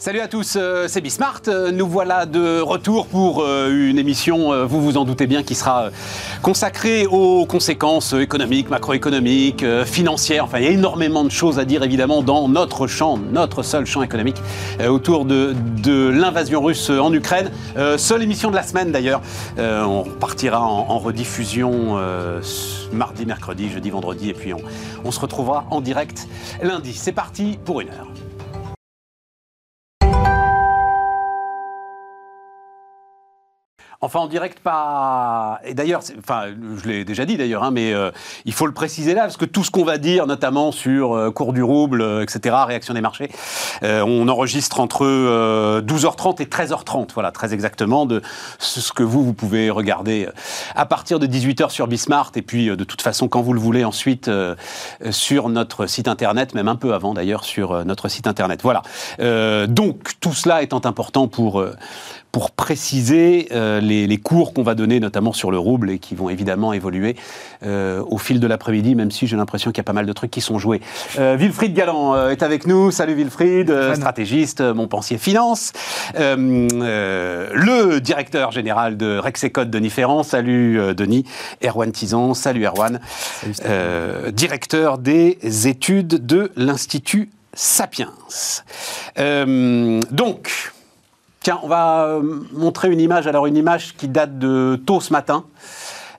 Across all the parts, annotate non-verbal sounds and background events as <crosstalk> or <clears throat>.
Salut à tous, euh, c'est Bismart. Euh, nous voilà de retour pour euh, une émission, vous vous en doutez bien, qui sera consacrée aux conséquences économiques, macroéconomiques, financières. Enfin, il y a énormément de choses à dire évidemment dans notre champ, notre seul champ économique, autour de, l'invasion russe en Ukraine. seule émission de la semaine d'ailleurs. on partira en, rediffusion mardi, mercredi, jeudi, vendredi, et puis on, on se retrouvera en direct lundi. C'est parti pour une heure. Enfin, en direct, pas. Et d'ailleurs, enfin, je l'ai déjà dit d'ailleurs, hein, mais euh, il faut le préciser là, parce que tout ce qu'on va dire, notamment sur euh, cours du rouble, euh, etc., réaction des marchés, on enregistre entre 12h30 et 13h30, voilà, très exactement, de ce que vous, vous pouvez regarder à partir de 18h sur Bismart, et puis de toute façon, quand vous le voulez, ensuite sur notre site internet, même un peu avant d'ailleurs, sur notre site internet. Voilà. donc, tout cela étant important pour pour préciser euh, les, cours qu'on va donner, notamment sur le rouble, et qui vont évidemment évoluer euh, au fil de l'après-midi, même si j'ai l'impression qu'il y a pas mal de trucs qui sont joués. Euh, Wilfried Galland est avec nous. Salut Wilfried, stratégiste, mon pensier finance. le directeur général de Rexecode, Denis Ferrand. Salut Denis. Erwan Tizan. Salut Erwan. directeur des études de l'Institut Sapiens. donc, Tiens, on va euh, montrer une image, alors une image qui date de tôt ce matin.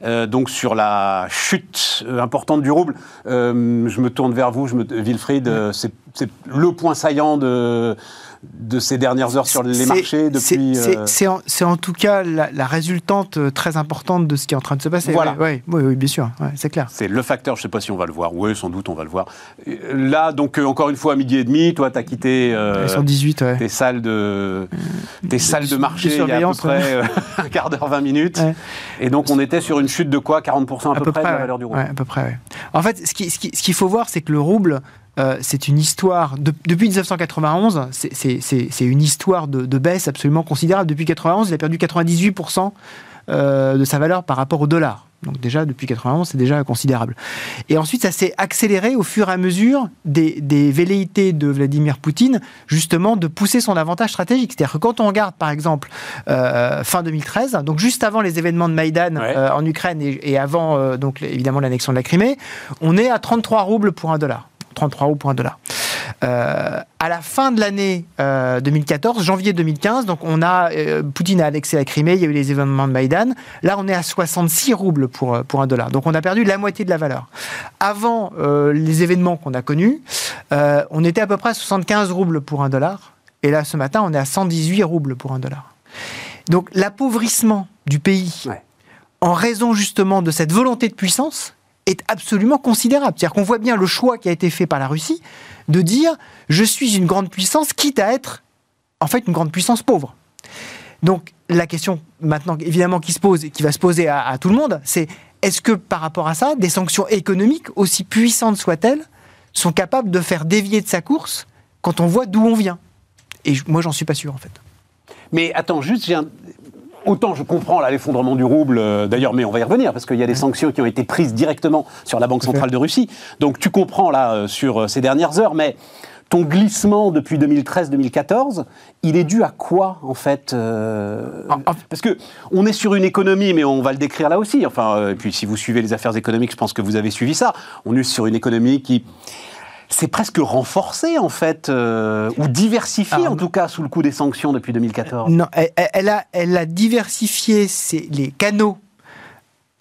Euh, donc sur la chute euh, importante du rouble. je me tourne vers vous, je me, Wilfried, le point saillant de, de ces dernières heures sur les marchés depuis. Euh, c'est en, tout cas la, résultante euh, très importante de ce qui est en train de se passer. Voilà. Oui, oui, bien sûr, c'est clair. C'est le facteur, je ne sais pas si on va le voir. Oui, sans doute, on va le voir. Là, donc, euh, encore une fois, à midi et demi, toi, tu as quitté 118, tes salles de, tes salles de marché il y a à peu près <laughs> un quart d'heure, 20 minutes. Et donc, on était sur une chute de quoi? 40% à, peu, près, de la valeur du rouble À peu près, En fait, ce qu'il ce qui, faut voir, c'est que le rouble, euh, c'est une histoire, depuis 1991, c'est une histoire de, baisse absolument considérable. Depuis 1991, il a perdu 98% euh, de sa valeur par rapport au dollar. Donc déjà, depuis 1991, c'est déjà considérable. Et ensuite, ça s'est accéléré au fur et à mesure des, velléités de Vladimir Poutine, justement, de pousser son avantage stratégique. C'est-à-dire que quand on regarde, par exemple, euh, fin 2013, donc juste avant les événements de Maïdan en Ukraine et, avant, donc évidemment, l'annexion de la Crimée, on est à 33 roubles pour un dollar. 33 euros pour un dollar. Euh, à la fin de l'année 2014, euh, janvier 2015, donc on a euh, Poutine a annexé la Crimée, il y a eu les événements de Maïdan. Là, on est à 66 roubles pour pour un dollar. Donc on a perdu la moitié de la valeur. Avant les événements qu'on a connus, on était à peu près à 75 roubles pour un dollar. Et là, ce matin, on est à 118 roubles pour un dollar. Donc l'appauvrissement du pays, en raison justement de cette volonté de puissance, est absolument considérable. C'est-à-dire qu'on voit bien le choix qui a été fait par la Russie de dire je suis une grande puissance, quitte à être en fait une grande puissance pauvre. Donc la question maintenant évidemment qui se pose, qui va se poser à, tout le monde, c'est est-ce que par rapport à ça, des sanctions économiques, aussi puissantes soient-elles, sont capables de faire dévier de sa course quand on voit d'où on vient? Et moi, j'en suis pas sûr en fait. Mais attends, juste, j'ai un, Autant je comprends l'effondrement du rouble, euh, d'ailleurs, mais on va y revenir, parce qu'il y a des sanctions qui ont été prises directement sur la Banque centrale de Russie. Donc tu comprends là euh, sur euh, ces dernières heures, mais ton glissement depuis 2013-2014, il est dû à quoi en fait Parce que on est sur une économie, mais on va le décrire là aussi. Enfin, et puis si vous suivez les affaires économiques, je pense que vous avez suivi ça. On est sur une économie qui c'est presque renforcé en fait, euh, ou diversifié en tout cas sous le coup des sanctions depuis 2014. Non, elle, a, elle a diversifié les canaux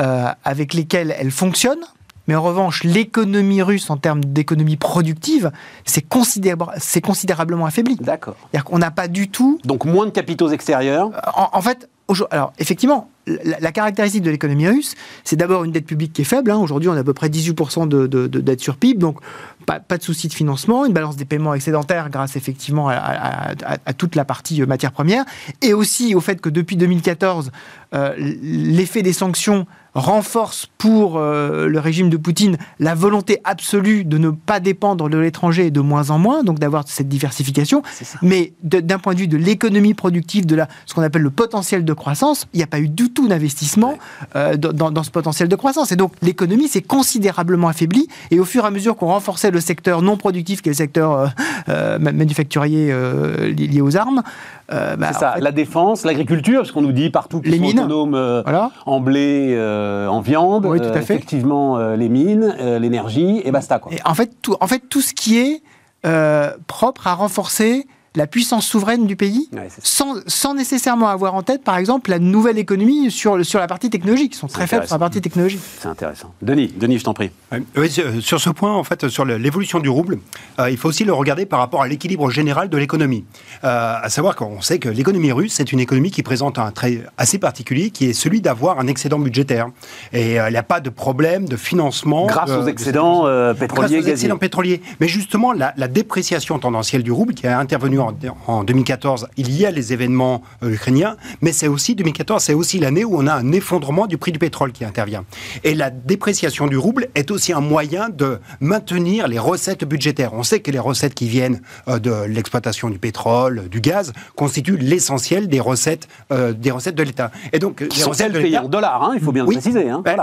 euh, avec lesquels elle fonctionne. Mais en revanche, l'économie russe, en termes d'économie productive, c'est considérablement affaibli. D'accord. C'est-à-dire qu'on n'a pas du tout. Donc moins de capitaux extérieurs en fait, alors, effectivement, la, caractéristique de l'économie russe, c'est d'abord une dette publique qui est faible. Hein. Aujourd'hui, on a à peu près 18% de, dette sur PIB, donc pas, de souci de financement, une balance des paiements excédentaire grâce effectivement à, toute la partie euh, matière première, et aussi au fait que depuis 2014, l'effet des sanctions renforce pour euh, le régime de Poutine la volonté absolue de ne pas dépendre de l'étranger de moins en moins, donc d'avoir cette diversification. Mais d'un point de vue de l'économie productive, de la, ce qu'on appelle le potentiel de croissance, il n'y a pas eu du tout d'investissement euh, dans, dans, ce potentiel de croissance. Et donc l'économie s'est considérablement affaiblie. Et au fur et à mesure qu'on renforçait le secteur non productif, qui est le secteur euh, manufacturier lié aux armes, bah, c'est ça, la défense, l'agriculture, parce qu'on nous dit partout sont mines, autonomes en blé, euh, en viande, euh, effectivement euh, les mines, l'énergie, et basta. Quoi. Et en, fait, tout, en fait, tout ce qui est propre à renforcer la puissance souveraine du pays, sans, sans, nécessairement avoir en tête, par exemple, la nouvelle économie sur, sur la partie technologique. Ils sont très faibles sur la partie technologique. C'est intéressant. Denis, Denis, je t'en prie. Oui, sur ce point, en fait, sur l'évolution du rouble, euh, il faut aussi le regarder par rapport à l'équilibre général de l'économie. Euh, à savoir qu'on sait que l'économie russe, c'est une économie qui présente un trait assez particulier, qui est celui d'avoir un excédent budgétaire. Et euh, il n'y a pas de problème de financement. Grâce aux excédents pétroliers. Grâce aux excédents pétroliers. Mais justement, la, la dépréciation tendancielle du rouble, qui a intervenu en, 2014, il y a les événements euh, ukrainiens, mais c'est aussi 2014, c'est aussi l'année où on a un effondrement du prix du pétrole qui intervient. Et la dépréciation du rouble est aussi un moyen de maintenir les recettes budgétaires. On sait que les recettes qui viennent euh, de l'exploitation du pétrole, du gaz, constituent l'essentiel des recettes, euh, des recettes de l'État. Et donc, les recettes payées en dollars, hein, il faut bien le préciser. Hein, ben,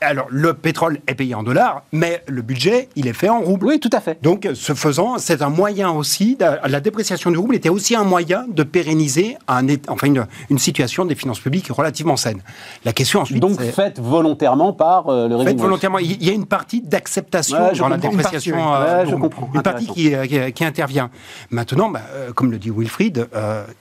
alors, le pétrole est payé en dollars, mais le budget, il est fait en rouble. Oui, tout à fait. Donc, ce faisant, c'est un moyen aussi, la dépréciation du rouble était aussi un moyen de pérenniser un, enfin une, situation des finances publiques relativement saine. La question ensuite. Donc faite volontairement par euh, le régime. Faite volontairement. Il y a une partie d'acceptation dans la dépréciation. Une partie, euh, je comprends. Une partie qui, qui, intervient. Maintenant, bah, euh, comme le dit Wilfried,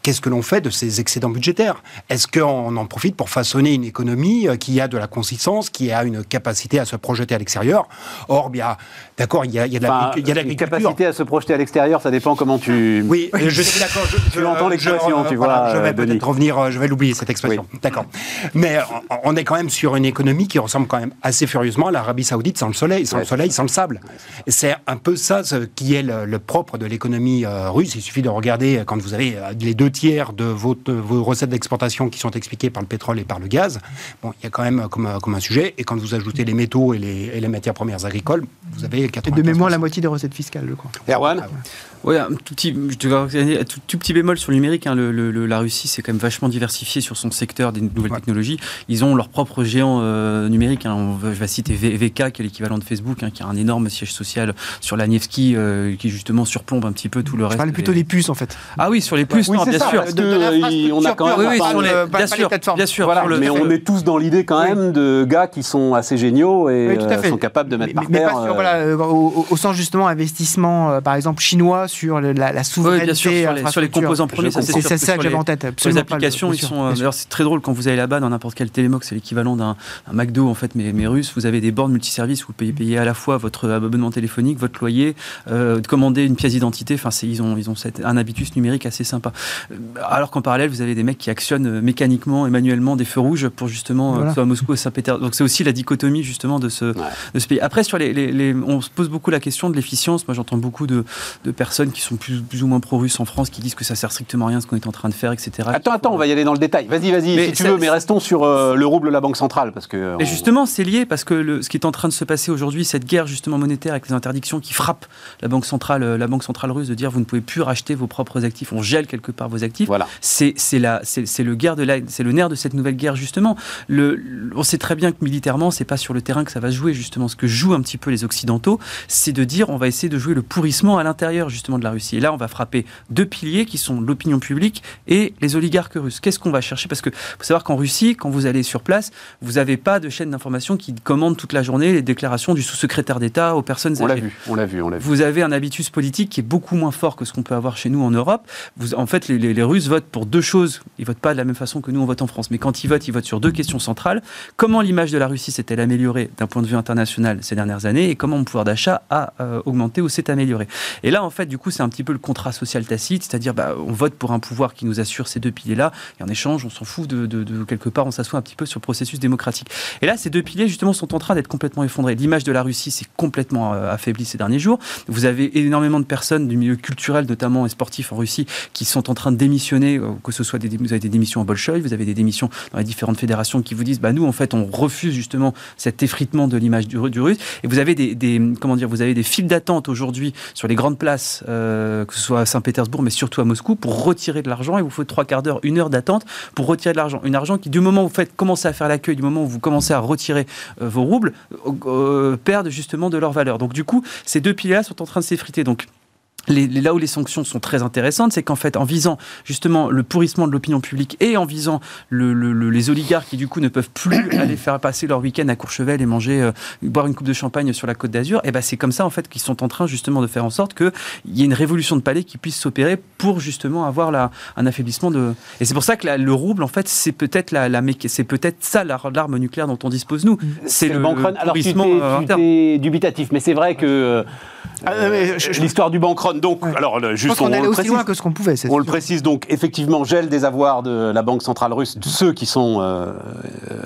qu'est-ce que l'on fait de ces excédents budgétaires? Est-ce qu'on en profite pour façonner une économie qui a de la consistance, qui a une capacité à se projeter à l'extérieur? Or, bien, d'accord, il y a, il y a de l'agriculture. Une capacité à se projeter à l'extérieur, ça dépend comment tu. Oui, je suis d'accord. Je, tu entends l'expression, tu vois. je vais peut-être revenir, euh, je vais l'oublier cette expression. D'accord. Mais on est quand même sur une économie qui ressemble quand même assez furieusement à l'Arabie Saoudite sans le soleil, sans le soleil, sans le sable. C'est un peu ça ce qui est le, propre de l'économie euh, russe. Il suffit de regarder euh, quand vous avez les deux tiers de vos, vos recettes d'exportation qui sont expliquées par le pétrole et par le gaz. Bon, il y a quand même comme, comme un sujet. Et quand vous ajoutez les métaux et les, et les matières premières agricoles, vous avez 80 Et de mémoire la moitié des recettes fiscales, je crois. Erwan ah oui, un tout petit, tout, petit bémol sur le numérique. Hein. Le, la Russie s'est quand même vachement diversifiée sur son secteur des nouvelles technologies. Ils ont leur propre géant euh, numérique. Hein. je vais citer VK, qui est l'équivalent de Facebook, hein, qui a un énorme siège social sur la Nevsky, euh, qui justement surplombe un petit peu tout le reste. Je parle plutôt des puces, en fait. Ah oui, sur les puces, non, bien sûr. on a quand même. sur les, bien, sûr, bien sûr. mais on est tous dans l'idée quand même de gars qui sont assez géniaux et euh, sont capables de mettre par terre. Mais pas voilà, au, sens justement investissement, par exemple chinois sur la, souveraineté. bien sûr, sur les, composants premiers, c'est ça que j'avais en tête. Sur les applications, ils sont. Euh, d'ailleurs, c'est très drôle quand vous allez là-bas dans n'importe quel télémox, c'est l'équivalent d'un McDo en fait, mais, mais russe. Vous avez des bornes multiservices où vous payez, payer à la fois votre abonnement téléphonique, votre loyer, euh, commander une pièce d'identité. Enfin, ils ont, ils ont un habitus numérique assez sympa. Euh, alors qu'en parallèle, vous avez des mecs qui actionnent mécaniquement et manuellement des feux rouges pour justement soit à Moscou ou Saint-Pétersbourg. Donc c'est aussi la dichotomie justement de ce, de ce pays. Après, sur les, les, on se pose beaucoup la question de l'efficience. Moi, j'entends beaucoup de, de personnes qui sont plus, plus ou moins pro-russes en France qui disent que ça sert strictement à rien ce qu'on est en train de faire, etc. Attends, attends, on va y aller dans le détail. Vas-y, vas-y, si tu veux, mais restons sur euh, le rouble de la Banque centrale. Parce que Et justement, c'est lié parce que le, ce qui est en train de se passer aujourd'hui, cette guerre justement monétaire avec les interdictions qui frappent la Banque centrale, euh, la Banque centrale russe de dire vous ne pouvez plus racheter vos propres actifs, on gèle quelque part vos actifs. Voilà. C'est le, guerre de c'est le nerf de cette nouvelle guerre justement. Le, on sait très bien que militairement, c'est pas sur le terrain que ça va se jouer justement. Ce que jouent un petit peu les Occidentaux, c'est de dire on va essayer de jouer le pourrissement à l'intérieur justement de la Russie. Et là, on va frapper deux piliers qui sont l'opinion publique et les oligarques russes. Qu'est-ce qu'on va chercher? Parce que faut savoir qu'en Russie, quand vous allez sur place, vous n'avez pas de chaîne d'information qui commande toute la journée les déclarations du sous-secrétaire d'État aux personnes âgées. On l'a vu, on l'a vu, on l'a vu. Vous avez un habitus politique qui est beaucoup moins fort que ce qu'on peut avoir chez nous en Europe. Vous, en fait, les, Russes votent pour deux choses. Ils votent pas de la même façon que nous on vote en France, mais quand ils votent, ils votent sur deux questions centrales. Comment l'image de la Russie s'est-elle améliorée d'un point de vue international ces dernières années? Et comment mon pouvoir d'achat a augmenté ou s'est amélioré? Et là, en fait, du coup, c'est un petit peu le contrat social tacite, c'est-à-dire bah, on vote pour un pouvoir qui nous assure ces deux piliers-là, et en échange, on s'en fout de, quelque part, on s'assoit un petit peu sur le processus démocratique. Et là, ces deux piliers, justement, sont en train d'être complètement effondrés. L'image de la Russie s'est complètement affaiblie ces derniers jours. Vous avez énormément de personnes du milieu culturel, notamment et sportif en Russie, qui sont en train de démissionner, que ce soit des, vous avez des démissions à Bolchoï, vous avez des démissions dans les différentes fédérations qui vous disent, bah nous, en fait, on refuse justement cet effritement de l'image du, du, russe. Et vous avez des, comment dire, vous avez des files d'attente aujourd'hui sur les grandes places, euh, que ce soit à Saint-Pétersbourg, mais surtout à Moscou, pour retirer de l'argent. Et vous faut trois quarts d'heure, une heure d'attente pour retirer de l'argent. Une argent qui, du moment où vous faites commencer à faire l'accueil, du moment où vous commencez à retirer euh, vos roubles, euh, perdent justement de leur valeur. Donc du coup, ces deux piliers-là sont en train de s'effriter. Donc là où les sanctions sont très intéressantes, c'est qu'en fait, en visant justement le pourrissement de l'opinion publique et en visant les oligarques qui du coup ne peuvent plus <clears throat> aller faire passer leur week-end à Courchevel et manger, euh, boire une coupe de champagne sur la côte d'Azur, et eh ben c'est comme ça en fait qu'ils sont en train justement de faire en sorte qu'il y ait une révolution de palais qui puisse s'opérer pour justement avoir la, un affaiblissement de. Et c'est pour ça que le rouble en fait c'est peut-être la, la c'est peut-être ça l'arme nucléaire dont on dispose nous. C'est le, le Alors tu es, dubitatif, mais c'est vrai que euh, ah, l'histoire du bank donc, alors, juste on, allait aussi loin que ce qu'on pouvait. On le précise donc, effectivement, gel des avoirs de la Banque centrale russe, de ceux qui sont euh,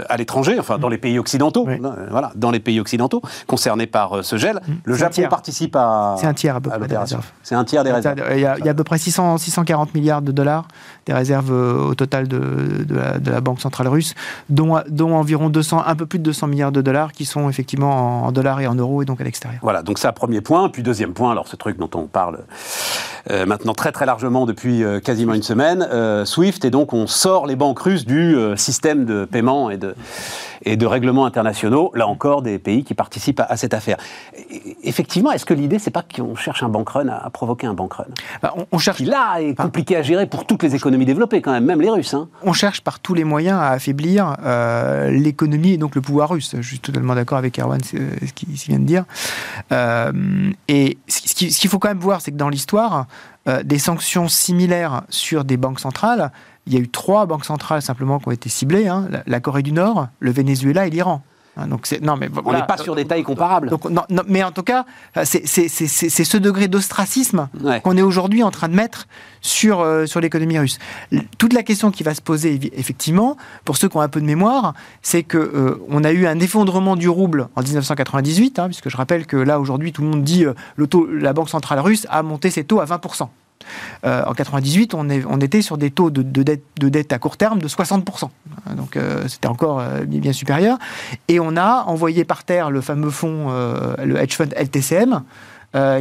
à l'étranger, enfin dans les pays occidentaux, euh, voilà, dans les pays occidentaux concernés par euh, ce gel. Mm. Le Japon participe à. C'est un tiers à peu près C'est un tiers des réserves. Il y, a, à peu près 600, 640 milliards de dollars des réserves au total de, de, la, Banque centrale russe, dont, dont environ 200, un peu plus de 200 milliards de dollars qui sont effectivement en, dollars et en euros et donc à l'extérieur. Voilà, donc un premier point. Puis deuxième point, alors ce truc dont on parle euh, maintenant très très largement depuis euh, quasiment une semaine, euh, SWIFT, et donc on sort les banques russes du système de paiement et de, et de règlements internationaux, là encore des pays qui participent à, cette affaire. effectivement, est-ce que l'idée, c'est pas qu'on cherche un bank run à, provoquer un bank run? Bah, on, cherche. Qui là est compliqué à gérer pour toutes les économies développées quand même, même les Russes. Hein. On cherche par tous les moyens à affaiblir l'économie et donc le pouvoir russe. Je suis totalement d'accord avec Erwan, ce qu'il vient de dire. Et ce qu'il faut quand même voir, c'est que dans l'histoire, euh, des sanctions similaires sur des banques centrales, il y a eu trois banques centrales simplement qui ont été ciblées, hein, la Corée du Nord, le Venezuela et l'Iran. Hein, donc non, mais on n'est pas sur des tailles comparables. Donc, non, mais en tout cas, c'est ce degré d'ostracisme qu'on est aujourd'hui en train de mettre sur, euh, sur l'économie russe. Toute la question qui va se poser, effectivement, pour ceux qui ont un peu de mémoire, c'est que euh, on a eu un effondrement du rouble en 1998, hein, puisque je rappelle que là aujourd'hui tout le monde dit euh, la Banque centrale russe a monté ses taux à 20 euh, en 98, on, était sur des taux de, dette, de, dette, à court terme de 60%. Donc euh, c'était encore euh, bien supérieur. Et on a envoyé par terre le fameux fonds, le hedge fund LTCM,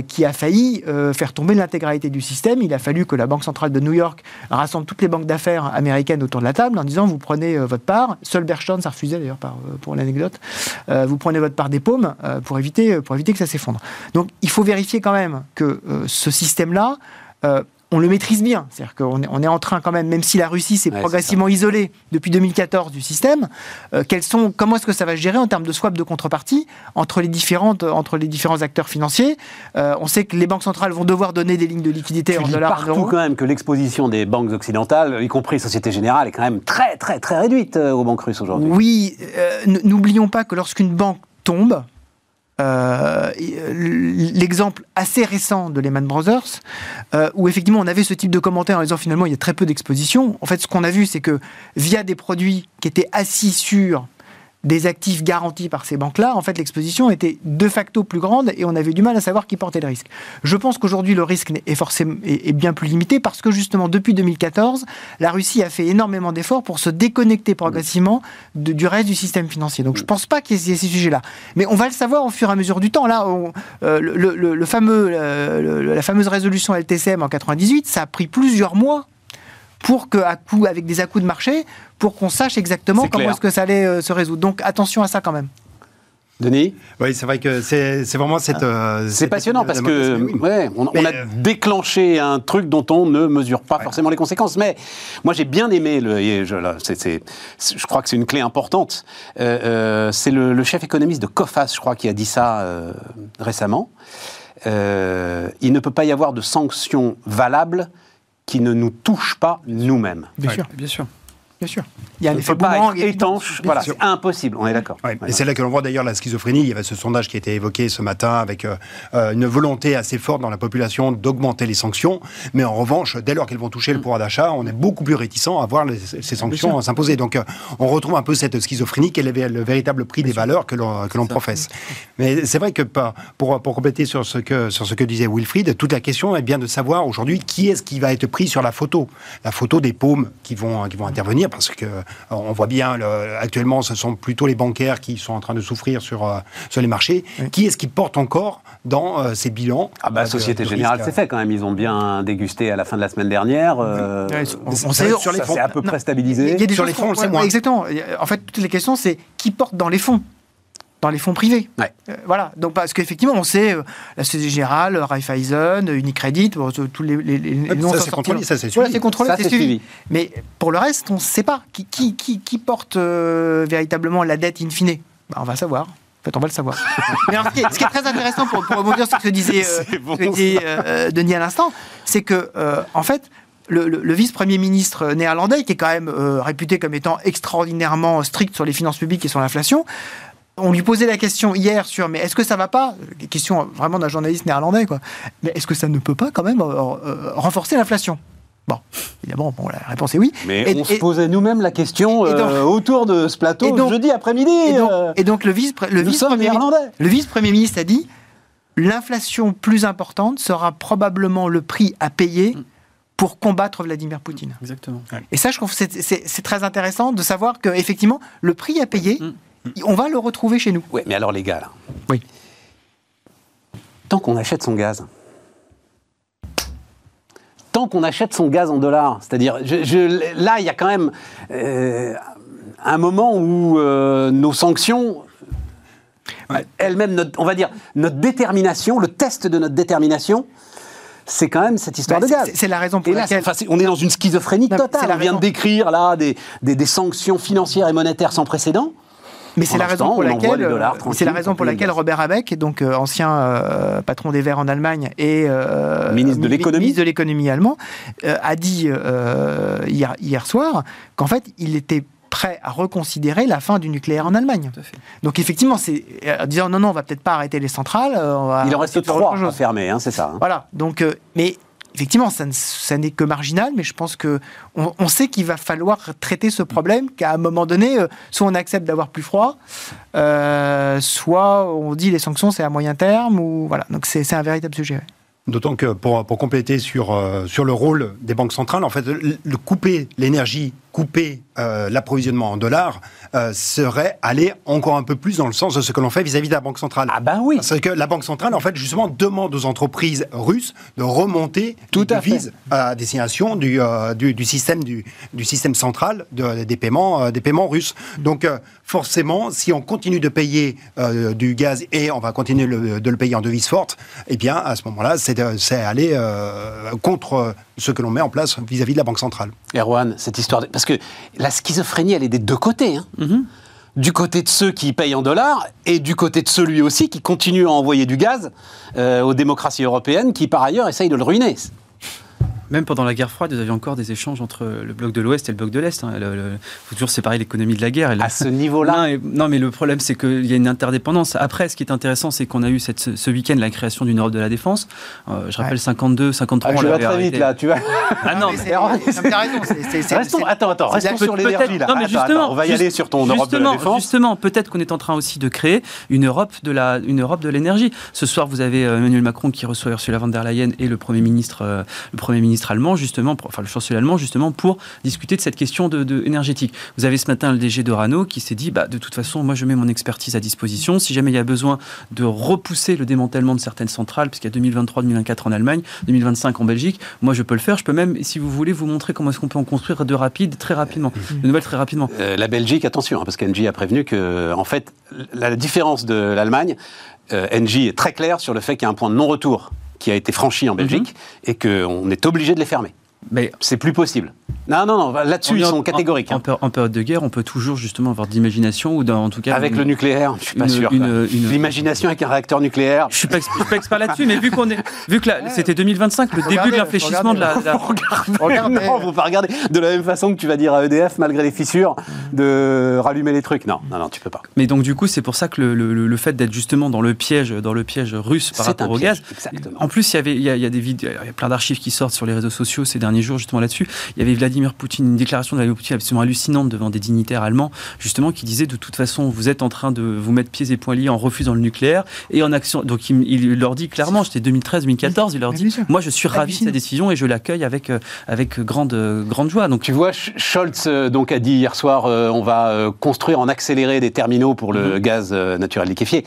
qui a failli faire tomber l'intégralité du système. Il a fallu que la Banque centrale de New York rassemble toutes les banques d'affaires américaines autour de la table en disant vous prenez votre part. Seul Bergstrom, ça refusait d'ailleurs pour l'anecdote, vous prenez votre part des paumes pour, éviter, pour éviter que ça s'effondre. Donc il faut vérifier quand même que ce système-là euh, on le maîtrise bien. C'est-à-dire qu'on est, on est en train quand même, même si la Russie s'est progressivement isolée depuis 2014 du système, euh, sont, comment est-ce que ça va se gérer en termes de swap de contrepartie entre les, différentes, entre les différents acteurs financiers? Euh, On sait que les banques centrales vont devoir donner des lignes de liquidité en dollars, partout quand même que l'exposition des banques occidentales, y compris Société Générale, est quand même très très très réduite aux banques russes aujourd'hui. Oui, n'oublions pas que lorsqu'une banque tombe, euh, l'exemple assez récent de Lehman Brothers, euh, où effectivement on avait ce type de commentaires en disant finalement il y a très peu d'exposition. En fait, ce qu'on a vu, c'est que via des produits qui étaient assis sur des actifs garantis par ces banques-là, en fait, l'exposition était de facto plus grande et on avait du mal à savoir qui portait le risque. Je pense qu'aujourd'hui, le risque est forcément bien plus limité parce que justement, depuis 2014, la Russie a fait énormément d'efforts pour se déconnecter progressivement du reste du système financier. Donc, je ne pense pas qu'il y ait ces sujets-là. Mais on va le savoir au fur et à mesure du temps. Là, euh, le, fameux, la fameuse résolution LTCM en 98, ça a pris plusieurs mois pour que, à coup, avec des à de marché, pour qu'on sache exactement comment est-ce que ça allait euh, se résoudre. Donc attention à ça quand même. Denis? Oui, c'est vrai que c'est vraiment cette. Euh, c'est passionnant parce que ouais, on, a euh, déclenché un truc dont on ne mesure pas forcément les conséquences. Mais moi, j'ai bien aimé le. Je, je crois que c'est une clé importante. c'est le, chef économiste de COFAS, je crois, qui a dit ça récemment. il ne peut pas y avoir de sanctions valables qui ne nous touchent pas nous-mêmes. Bien sûr, bien sûr. Bien sûr. Il y a un effet pas être étanche. Voilà, c'est impossible. On est d'accord. Et c'est là que l'on voit d'ailleurs la schizophrénie. Il y avait ce sondage qui a été évoqué ce matin avec euh, euh, une volonté assez forte dans la population d'augmenter les sanctions. Mais en revanche, dès lors qu'elles vont toucher le pouvoir d'achat, on est beaucoup plus réticent à voir ces sanctions s'imposer. Donc, euh, on retrouve un peu cette schizophrénie. Quel est le véritable prix des valeurs que l'on professe Mais c'est vrai que pour, pour compléter sur ce que sur ce que disait Wilfried, toute la question est bien de savoir aujourd'hui qui est-ce qui va être pris sur la photo, la photo des paumes qui vont qui vont intervenir parce que on voit bien, actuellement, ce sont plutôt les bancaires qui sont en train de souffrir sur, euh, sur les marchés. Qui est-ce qui porte encore dans euh, ces bilans Ah bah, Société Générale, c'est fait quand même. Ils ont bien dégusté à la fin de la semaine dernière. Euh, on, sait, sur les fonds. C'est à peu près stabilisé. Il y a des sur les fonds, c'est moins. Exactement. En fait, toutes les questions, c'est qui porte dans les fonds? Dans les fonds privés. Euh, voilà. Donc parce qu'effectivement, on sait euh, la Société Générale, Raiffeisen, Unicredit, tous les, les, les noms ça c'est contrôlé, ça c'est suivi. contrôlé. Mais pour le reste, on ne sait pas qui, qui, qui, qui porte euh, véritablement la dette in fine. Bah, on va savoir. En fait, on va le savoir. <laughs> Mais ce, qui est, très intéressant pour, pour rebondir sur ce que disait, Denis à l'instant, c'est que en fait, le, le, vice-premier ministre néerlandais, qui est quand même réputé comme étant extraordinairement strict sur les finances publiques et sur l'inflation, on lui posait la question hier sur mais est-ce que ça va pas? Question vraiment d'un journaliste néerlandais quoi. Mais est-ce que ça ne peut pas quand même euh, euh, renforcer l'inflation? Bon, évidemment, bon, la réponse est oui. Mais on se posait nous-mêmes la question euh, autour de ce plateau jeudi après-midi. Et, donc, le vice-premier le vice ministre a dit l'inflation plus importante sera probablement le prix à payer pour combattre Vladimir Poutine. Exactement. Et ça, je trouve c'est très intéressant de savoir qu'effectivement, le prix à payer, mm on va le retrouver chez nous. Oui, mais alors les gars, là. Oui. Tant qu'on achète son gaz, tant qu'on achète son gaz en dollars, c'est-à-dire, là, il y a quand même euh, un moment où euh, nos sanctions, elles-mêmes, on va dire, notre détermination, le test de notre détermination, c'est quand même cette histoire bah, de gaz. C'est la raison pour laquelle. on est dans une schizophrénie totale. On vient de décrire là des, sanctions financières et monétaires sans précédent. Mais c'est la, raison pour laquelle, euh, c'est la raison pour laquelle Robert Habeck, donc euh, ancien euh, patron des Verts en Allemagne et ministre de l'économie, ministre de l'économie allemand, a dit hier, hier soir qu'en fait il était prêt à reconsidérer la fin du nucléaire en Allemagne. Donc effectivement, c'est disant non non, on va peut-être pas arrêter les centrales. il en reste trois à fermer, hein, c'est ça. Hein. Voilà. Donc, mais effectivement, ça, n'est que marginal, mais je pense que on, sait qu'il va falloir traiter ce problème, qu'à un moment donné, euh, soit on accepte d'avoir plus froid, euh, soit on dit les sanctions c'est à moyen terme, ou voilà. Donc c'est un véritable sujet. D'autant que pour, compléter sur, euh, sur le rôle des banques centrales, en fait, le couper l'énergie couper euh, l'approvisionnement en dollars euh, serait aller encore un peu plus dans le sens de ce que l'on fait vis-à-vis de la Banque centrale. Ah ben oui Parce que la Banque centrale, en fait, justement, demande aux entreprises russes de remonter Tout à à, destination du, euh, du, système, du, du, système central des, paiements, des paiements russes. Donc, forcément, si on continue de payer du gaz et on va continuer de le payer en devise forte, eh bien, à ce moment-là, c'est aller contre ce que l'on met en place vis-à-vis de la Banque centrale. Erwan, cette histoire... Parce que la schizophrénie, elle est des deux côtés. Hein. Mm-hmm. Du côté de ceux qui payent en dollars et du côté de celui aussi qui continue à envoyer du gaz euh, aux démocraties européennes qui, par ailleurs, essayent de le ruiner. Même pendant la guerre froide, vous aviez encore des échanges entre le bloc de l'Ouest et le bloc de l'Est. Il hein. faut toujours séparer l'économie de la guerre. à ce niveau-là non, mais le problème, c'est qu'il y a une interdépendance. Après, ce qui est intéressant, c'est qu'on a eu cette, ce week-end la création d'une Europe de la défense. Euh, je rappelle 52, 53 ah, Je vais très vite, là, tu vois. Ah non, mais c'est... Restons, attends, attends, restons sur l'énergie, là. Non, mais justement, on va y aller sur ton Europe de la défense. Justement, peut-être qu'on est en train aussi de créer une Europe de la, une Europe de l'énergie. Ce soir, vous avez euh, Emmanuel Macron qui reçoit Ursula von der Leyen et le Premier ministre, euh, le Premier ministre allemand, justement, enfin le chancelier allemand, justement, pour discuter de cette question de, énergétique. Vous avez ce matin le DG de Rano qui s'est dit, bah, de toute façon, moi je mets mon expertise à disposition. Si jamais il y a besoin de repousser le démantèlement de certaines centrales, puisqu'il y a 2023-2024 en Allemagne, 2025 en Belgique, moi je peux le faire. Je peux même, si vous voulez, vous montrer comment est-ce qu'on peut en construire de rapide, très rapidement, mmh. de nouvelles très rapidement. Euh, la Belgique, attention, hein, parce qu'Engie a prévenu que, en fait, la différence de l'Allemagne, euh, Engie est très clair sur le fait qu'il y a un point de non-retour qui a été franchi en Belgique mmh. et qu'on est obligé de les fermer. Mais c'est plus possible. Non, non, non, là-dessus, ils sont catégoriques. Hein. En, période de guerre, on peut toujours justement avoir d'imagination, ou en tout cas. Avec le nucléaire, je suis pas sûr. L'imagination avec un réacteur nucléaire. Je suis pas, suis pas expert là-dessus, mais vu qu'on est. Vu que c'était 2025, le début de l'infléchissement de la. Regardez, <laughs> non, faut pas regarder. De la même façon que tu vas dire à EDF, malgré les fissures, de rallumer les trucs. Non, non, non, tu peux pas. Mais donc, du coup, c'est pour ça que le, fait d'être justement dans le piège, dans le piège russe par rapport au gaz. Exactement. En plus, il y avait, il y a, des vidéos, il y a plein d'archives qui sortent sur les réseaux sociaux ces derniers jours, justement là-dessus. Il y avait Vladimir Poutine, une déclaration de Vladimir Poutine absolument hallucinante devant des dignitaires allemands, justement, qui disait de toute façon, vous êtes en train de vous mettre pieds et poings liés en refusant le nucléaire et en action. Donc il, leur dit clairement, c'était 2013-2014, il leur dit, moi je suis ravi de cette décision et je l'accueille avec, euh, avec grande, grande joie. Donc tu vois, Scholz euh, donc a dit hier soir, euh, on va construire en accéléré des terminaux pour le mhm. gaz naturel liquéfié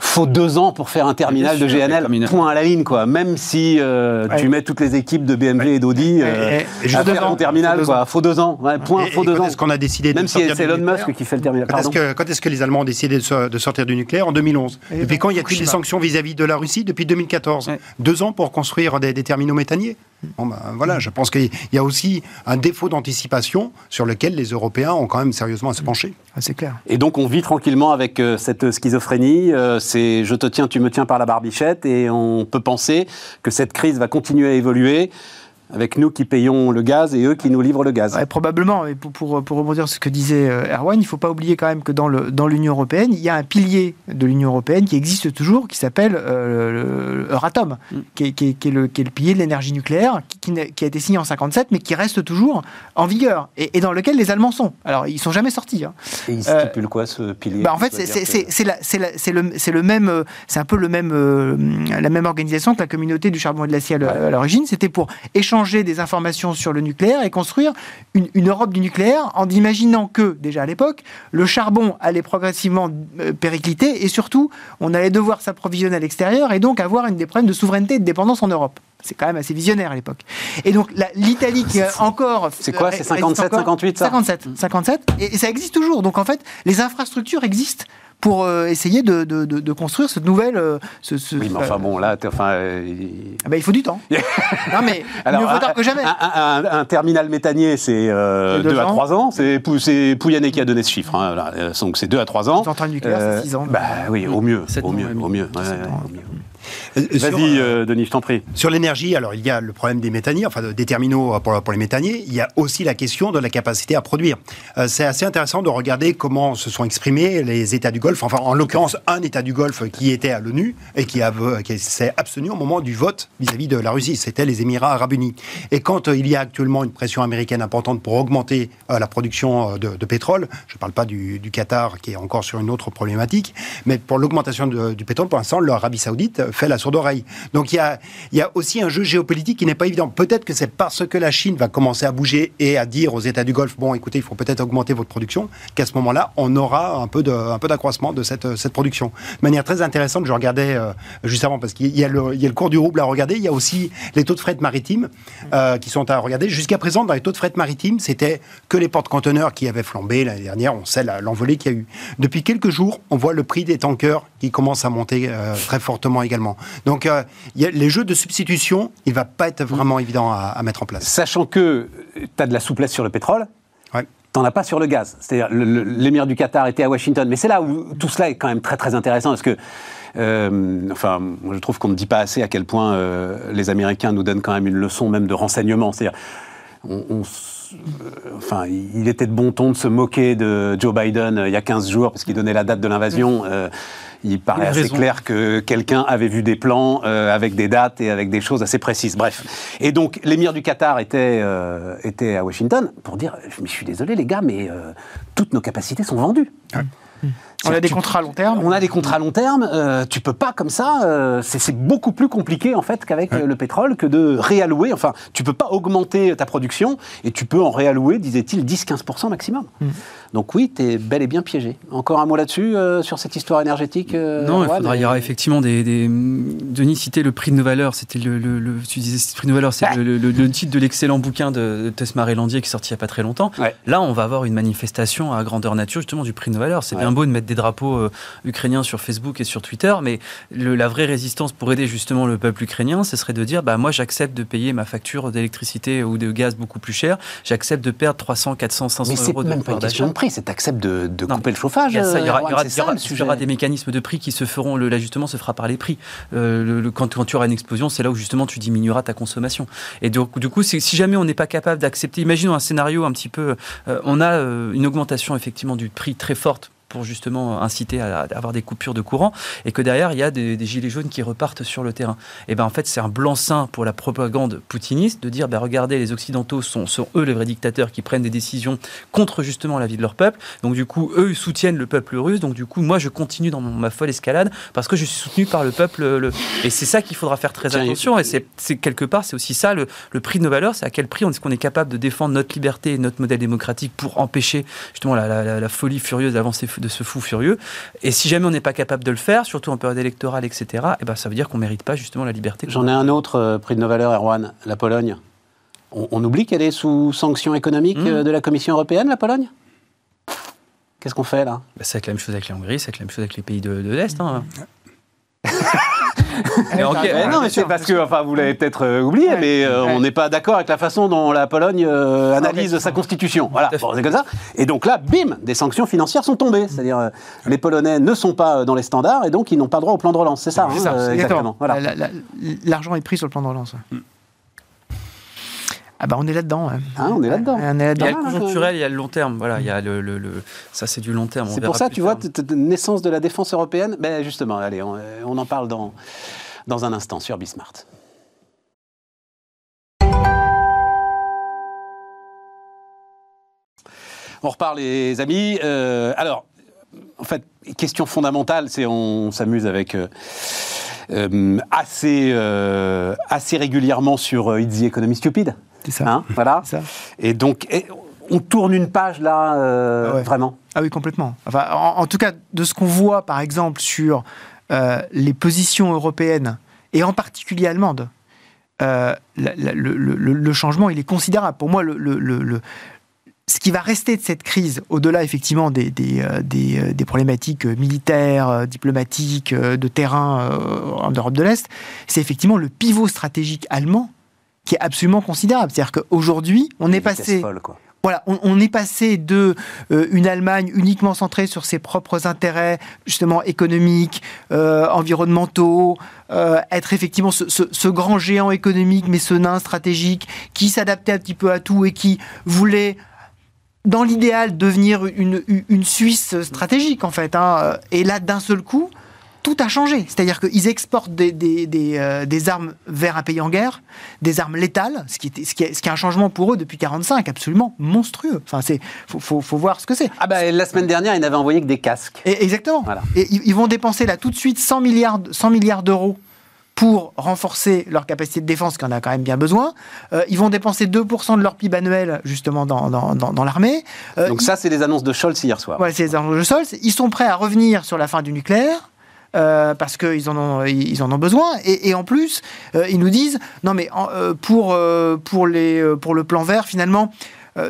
faut deux ans pour faire un terminal de GNL, point à la ligne, quoi. Même si euh, tu mets toutes les équipes de BMW et d'Audi euh, à faire ton terminal, quoi. Faut deux ans, point, faut deux ans. Est-ce qu'on a décidé Même si c'est Elon Musk qui fait le terminal. Quand est-ce que, quand est-ce que les Allemands ont décidé de, sortir du nucléaire? En 2011. Depuis quand y a-t-il des sanctions vis-à-vis de la Russie? Depuis 2014. Deux ans pour construire des, des terminaux méthaniers Bon ben, voilà, je pense qu'il y a aussi un défaut d'anticipation sur lequel les Européens ont quand même sérieusement à se pencher. Ah, c'est clair. Et donc on vit tranquillement avec euh, cette schizophrénie. C'est je te tiens, tu me tiens par la barbichette, et on peut penser que cette crise va continuer à évoluer avec nous qui payons le gaz et eux qui nous livrent le gaz. probablement, mais pour, pour, pour, rebondir sur ce que disait euh, Erwan, il ne faut pas oublier quand même que dans l'Union dans européenne, il y a un pilier de l'Union européenne qui existe toujours, qui s'appelle euh, Euratom, mm. qui, est, qui, est, le, qui, est, le, pilier de l'énergie nucléaire, qui, a été signé en 57, mais qui reste toujours en vigueur, et, et, dans lequel les Allemands sont. Alors, ils ne sont jamais sortis. Hein. Et il stipule quoi, ce pilier bah, En fait, c'est le, le même, euh, c'est un peu le même, la même organisation que la communauté du charbon et de l'acier à l'origine. C'était pour échanger des informations sur le nucléaire et construire une, Europe du nucléaire en imaginant que, déjà à l'époque, le charbon allait progressivement euh, péricliter et surtout, on allait devoir s'approvisionner à l'extérieur et donc avoir une des problèmes de souveraineté et de dépendance en Europe. C'est quand même assez visionnaire à l'époque. Et donc l'Italie qui a encore... C'est quoi C'est 57, 58 ça? 57, 57. Et ça existe toujours. Donc en fait, les infrastructures existent pour euh, essayer de, de, de, construire cette nouvelle. Euh, ce, oui, mais enfin bon, là, enfin. Ah ben, il faut du temps. <laughs> non, mais Alors, mieux vaut tard que jamais. Un, terminal méthanier, c'est 2 euh, à 3 ans. C'est Pouyanné qui a donné ce chiffre. Hein, Donc c'est 2 à 3 ans. Centrale nucléaire, c'est 6 ans. Bah oui, au mieux. Au mieux, au mieux. Euh, Vas-y, euh, Denis, je t'en prie. Sur l'énergie, alors il y a le problème des méthaniers, enfin des terminaux pour, pour, les méthaniers. Il y a aussi la question de la capacité à produire. Euh, c'est assez intéressant de regarder comment se sont exprimés les États du Golfe. Enfin, en l'occurrence, un État du Golfe qui était à l'ONU et qui, qui s'est abstenu au moment du vote vis-à-vis de la Russie. C'était les Émirats Arabes Unis. Et quand il y a actuellement une pression américaine importante pour augmenter la production de, pétrole, je ne parle pas du, Qatar qui est encore sur une autre problématique, mais pour l'augmentation du pétrole, pour l'instant, l'Arabie Saoudite fait la sourde. Donc il y a, aussi un jeu géopolitique qui n'est pas évident. Peut-être que c'est parce que la Chine va commencer à bouger et à dire aux États du Golfe, bon écoutez, il faut peut-être augmenter votre production, qu'à ce moment-là, on aura un peu d'accroissement de, cette, production. De manière très intéressante, je regardais euh, juste avant, parce qu'il y a le cours du rouble à regarder, il y a aussi les taux de fret maritime euh, qui sont à regarder. Jusqu'à présent, dans les taux de fret maritime, c'était que les porte-conteneurs qui avaient flambé l'année dernière, on sait l'envolée qu'il y a eu. Depuis quelques jours, on voit le prix des tankers qui commence à monter euh, très fortement également. Donc, euh, y a les jeux de substitution, il ne va pas être vraiment évident à, mettre en place. Sachant que tu as de la souplesse sur le pétrole, ouais. tu n'en as pas sur le gaz. C'est-à-dire, l'émir du Qatar était à Washington. Mais c'est là où tout cela est quand même très, très intéressant, parce que euh, enfin, je trouve qu'on ne dit pas assez à quel point les Américains nous donnent quand même une leçon même de renseignement. C'est-à-dire, on, enfin, il était de bon ton de se moquer de Joe Biden il y a 15 jours parce qu'il donnait la date de l'invasion il paraît assez clair que quelqu'un avait vu des plans euh, avec des dates et avec des choses assez précises. Bref. Et donc, l'émir du Qatar était, euh, était à Washington pour dire Je suis désolé, les gars, mais euh, toutes nos capacités sont vendues. On a des contrats à long terme. On a des contrats à long terme. Euh, tu peux pas comme ça. Euh, c'est beaucoup plus compliqué en fait qu'avec le pétrole que de réallouer. Enfin, tu peux pas augmenter ta production et tu peux en réallouer, disait-il, 10-15% maximum. Hmm. Donc oui, tu es bel et bien piégé. Encore un mot là-dessus euh, sur cette histoire énergétique. non, il, y aura effectivement des, Denis citait le prix de nos valeurs. C'était le, tu disais le prix de nos valeurs, c'est le, titre de l'excellent bouquin de, Tesma Landier qui est sorti il y a pas très longtemps. Là, on va avoir une manifestation à grandeur nature justement du prix de nos valeurs. C'est bien beau de mettre des drapeaux ukrainiens sur Facebook et sur Twitter, mais la vraie résistance pour aider justement le peuple ukrainien, ce serait de dire, bah, moi j'accepte de payer ma facture d'électricité ou de gaz beaucoup plus cher, j'accepte de perdre 300, 400, 500 euros de Mais c'est même pas une question de prix, c'est acceptes de, de couper le chauffage. Il y, aura, des mécanismes de prix qui se feront, l'ajustement se fera par les prix. le, quand, quand, tu auras une explosion, c'est là où justement tu diminueras ta consommation. Et du, du coup, si jamais on n'est pas capable d'accepter, imaginons un scénario un petit peu, euh, on a euh, une augmentation effectivement du prix très forte pour justement inciter à, avoir des coupures de courant, et que derrière, il y a des, gilets jaunes qui repartent sur le terrain. Et ben en fait, c'est un blanc-seing pour la propagande poutiniste de dire, ben, regardez, les Occidentaux sont, sont, eux les vrais dictateurs qui prennent des décisions contre justement la vie de leur peuple. Donc du coup, eux, ils soutiennent le peuple russe. Donc du coup, moi, je continue dans ma folle escalade parce que je suis soutenu par le peuple. Le... Et c'est ça qu'il faudra faire très attention. Et c'est quelque part, c'est aussi ça le, le, prix de nos valeurs. C'est à quel prix est-ce qu'on est capable de défendre notre liberté et notre modèle démocratique pour empêcher justement la, la, la folie furieuse d'avancer de ce fou furieux. Et si jamais on n'est pas capable de le faire, surtout en période électorale, etc., et eh ben, ça veut dire qu'on ne mérite pas justement la liberté. J'en ai un autre euh, prix de nos valeurs, Erwan, la Pologne. On, oublie qu'elle est sous sanctions économiques mmh. euh, de la Commission européenne, la Pologne? Qu'est-ce qu'on fait là? Bah, C'est la même chose avec la Hongrie, c'est la même chose avec les pays de, l'Est. Hein. <laughs> non, mais c'est parce que, enfin, vous l'avez peut-être euh, oublié, mais euh, on n'est pas d'accord avec la façon dont la Pologne euh, analyse sa constitution. Voilà, c'est comme ça. Et donc là, bim, des sanctions financières sont tombées. C'est-à-dire, les Polonais ne sont pas dans les standards et donc ils n'ont pas droit au plan de relance. C'est ça, hein, exactement. L'argent est pris sur le plan de relance. Mm. Ah bah on est là-dedans. Ah, on est là-dedans. il y a le conjoncturel, il y a le long terme. Voilà, il y a le, le, ça c'est du long terme. C'est pour ça, tu vois, naissance de la défense européenne. Ben justement, allez, on, en parle dans, dans un instant sur Bismart. On repart les amis. Euh, alors, en fait, question fondamentale, c'est on s'amuse avec. Euh, assez, assez régulièrement sur It's the Economy Stupid. C'est ça. Hein, voilà. Et donc, on tourne une page là, euh, ah vraiment Ah oui, complètement. Enfin, en, tout cas, de ce qu'on voit, par exemple, sur euh, les positions européennes, et en particulier allemandes, euh, le, changement, il est considérable. Pour moi, le, ce qui va rester de cette crise, au-delà effectivement des, des, des, problématiques militaires, diplomatiques, de terrain en Europe de l'Est, c'est effectivement le pivot stratégique allemand qui est absolument considérable. C'est-à-dire qu'aujourd'hui, on est passé... Voilà, on, est passé de euh, une Allemagne uniquement centrée sur ses propres intérêts, justement économiques, euh, environnementaux, euh, être effectivement ce, grand géant économique, mais ce nain stratégique qui s'adaptait un petit peu à tout et qui voulait dans l'idéal devenir une, une, Suisse stratégique en fait. Hein. Et là, d'un seul coup, tout a changé. C'est-à-dire qu'ils exportent des, des, euh, des, armes vers un pays en guerre, des armes létales, ce qui, est, ce, qui est, ce qui est un changement pour eux depuis 45, absolument monstrueux. Enfin, c'est faut, faut, voir ce que c'est. Ah bah, la semaine dernière, ils n'avaient envoyé que des casques. Et, exactement. Voilà. Et ils vont dépenser là tout de suite 100 milliards, 100 milliards d'euros pour renforcer leur capacité de défense, qu'on a quand même bien besoin. Euh, ils vont dépenser 2% de leur PIB annuel, justement, dans, dans, dans, l'armée. Euh, Donc ça, c'est les annonces de Scholz hier soir. Voilà, c'est les annonces de Scholz. Ils sont prêts à revenir sur la fin du nucléaire. Euh, parce qu'ils en, ont, ils en ont besoin. Et, en plus, euh, ils nous disent, non mais pour, pour, les, pour le plan vert, finalement,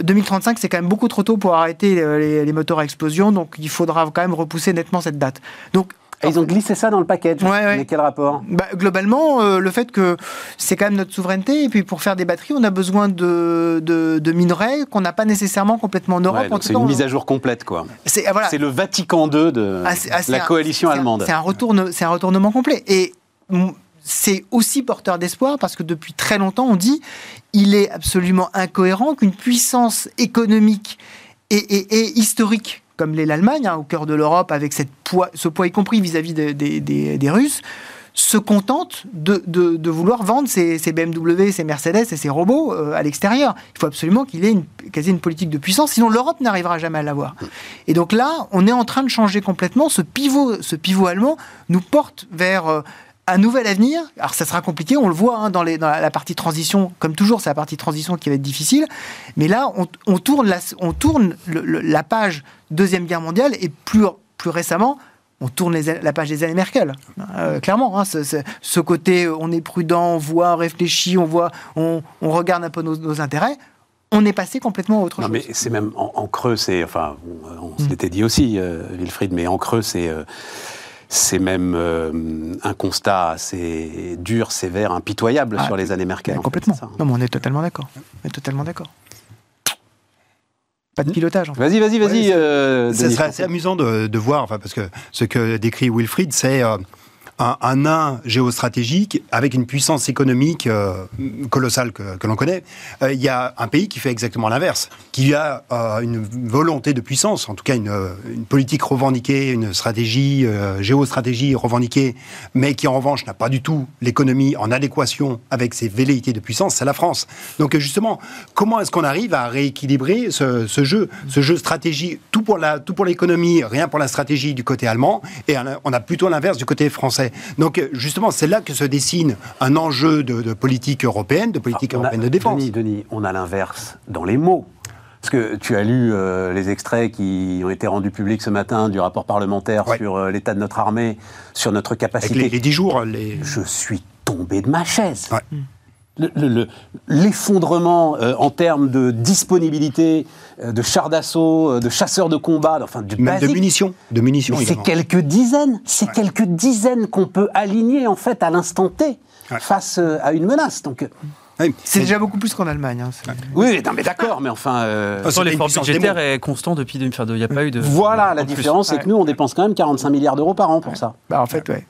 2035, c'est quand même beaucoup trop tôt pour arrêter les, les, moteurs à explosion, donc il faudra quand même repousser nettement cette date. Donc ils ont glissé ça dans le package. Mais quel rapport bah, Globalement, euh, le fait que c'est quand même notre souveraineté. Et puis pour faire des batteries, on a besoin de, de, minerais qu'on n'a pas nécessairement complètement en Europe. c'est une mise à jour complète, quoi. C'est ah, le Vatican II de ah, ah, la coalition allemande. C'est un, retourne, un retournement complet. Et c'est aussi porteur d'espoir parce que depuis très longtemps, on dit il est absolument incohérent qu'une puissance économique et historique comme l'est l'Allemagne, hein, au cœur de l'Europe, avec ce poids y compris vis-à-vis des, Russes, se contente de, vouloir vendre ses, BMW, ses Mercedes et ses robots euh, à l'extérieur. Il faut absolument qu'il ait une, quasi une politique de puissance, sinon l'Europe n'arrivera jamais à l'avoir. Et donc là, on est en train de changer complètement. Ce pivot, ce pivot allemand nous porte vers... Euh, un nouvel avenir. Alors ça sera compliqué, on le voit hein, dans, les, dans, la partie transition, comme toujours, c'est la partie transition qui va être difficile. Mais là, on, tourne, la, on tourne la page Deuxième Guerre mondiale et plus, plus récemment, on tourne la page des années Merkel. Euh, clairement, hein, ce, côté, on est prudent, on voit, on réfléchit, on voit, on, regarde un peu nos, intérêts. on est passé complètement à autre non, chose. mais c'est même en, creux, c'est, enfin, on, se mm. l'était dit aussi, euh, Wilfried, mais en creux, c'est, euh, c'est même euh, un constat assez dur, sévère, impitoyable ah, sur les années Merkel. complètement. non, mais on est totalement d'accord. On est totalement d'accord. Pas de pilotage. Vas-y, vas-y, vas-y. ça serait assez amusant de, de voir, enfin, parce que ce que décrit Wilfried, c'est un, nain géostratégique avec une puissance économique euh, colossale que, l'on connaît. Euh, il y a un pays qui fait exactement l'inverse, qui a euh, une volonté de puissance, en tout cas une, politique revendiquée, une stratégie, géostratégie revendiquée, mais qui en revanche n'a pas du tout l'économie en adéquation avec ses velléités de puissance, c'est la France. Donc justement, comment est-ce qu'on arrive à rééquilibrer ce, jeu, ce jeu stratégie, tout pour l'économie, rien pour la stratégie du côté allemand, et on a plutôt l'inverse du côté français? Donc justement, c'est là que se dessine un enjeu de, politique européenne, de politique ah, européenne de défense. Denis, Denis, on a l'inverse dans les mots. Parce que tu as lu euh, les extraits qui ont été rendus publics ce matin du rapport parlementaire sur euh, l'état de notre armée, sur notre capacité. les, dix jours, les... Je suis tombé de ma chaise. L'effondrement le, euh, en termes de disponibilité de chars d'assaut, de chasseurs de combat, enfin du Même de munitions, de munitions. C'est quelques dizaines, c'est quelques dizaines qu'on peut aligner en fait à l'instant T face à une menace. Donc c'est déjà beaucoup plus qu'en Allemagne. Hein, oui, mais d'accord, mais enfin. Euh, l'effort budgétaire est constant depuis. Il n'y a pas eu de. Voilà, la différence, c'est que nous, on dépense quand même 45 milliards d'euros par an pour ça. Bah, en fait, ouais.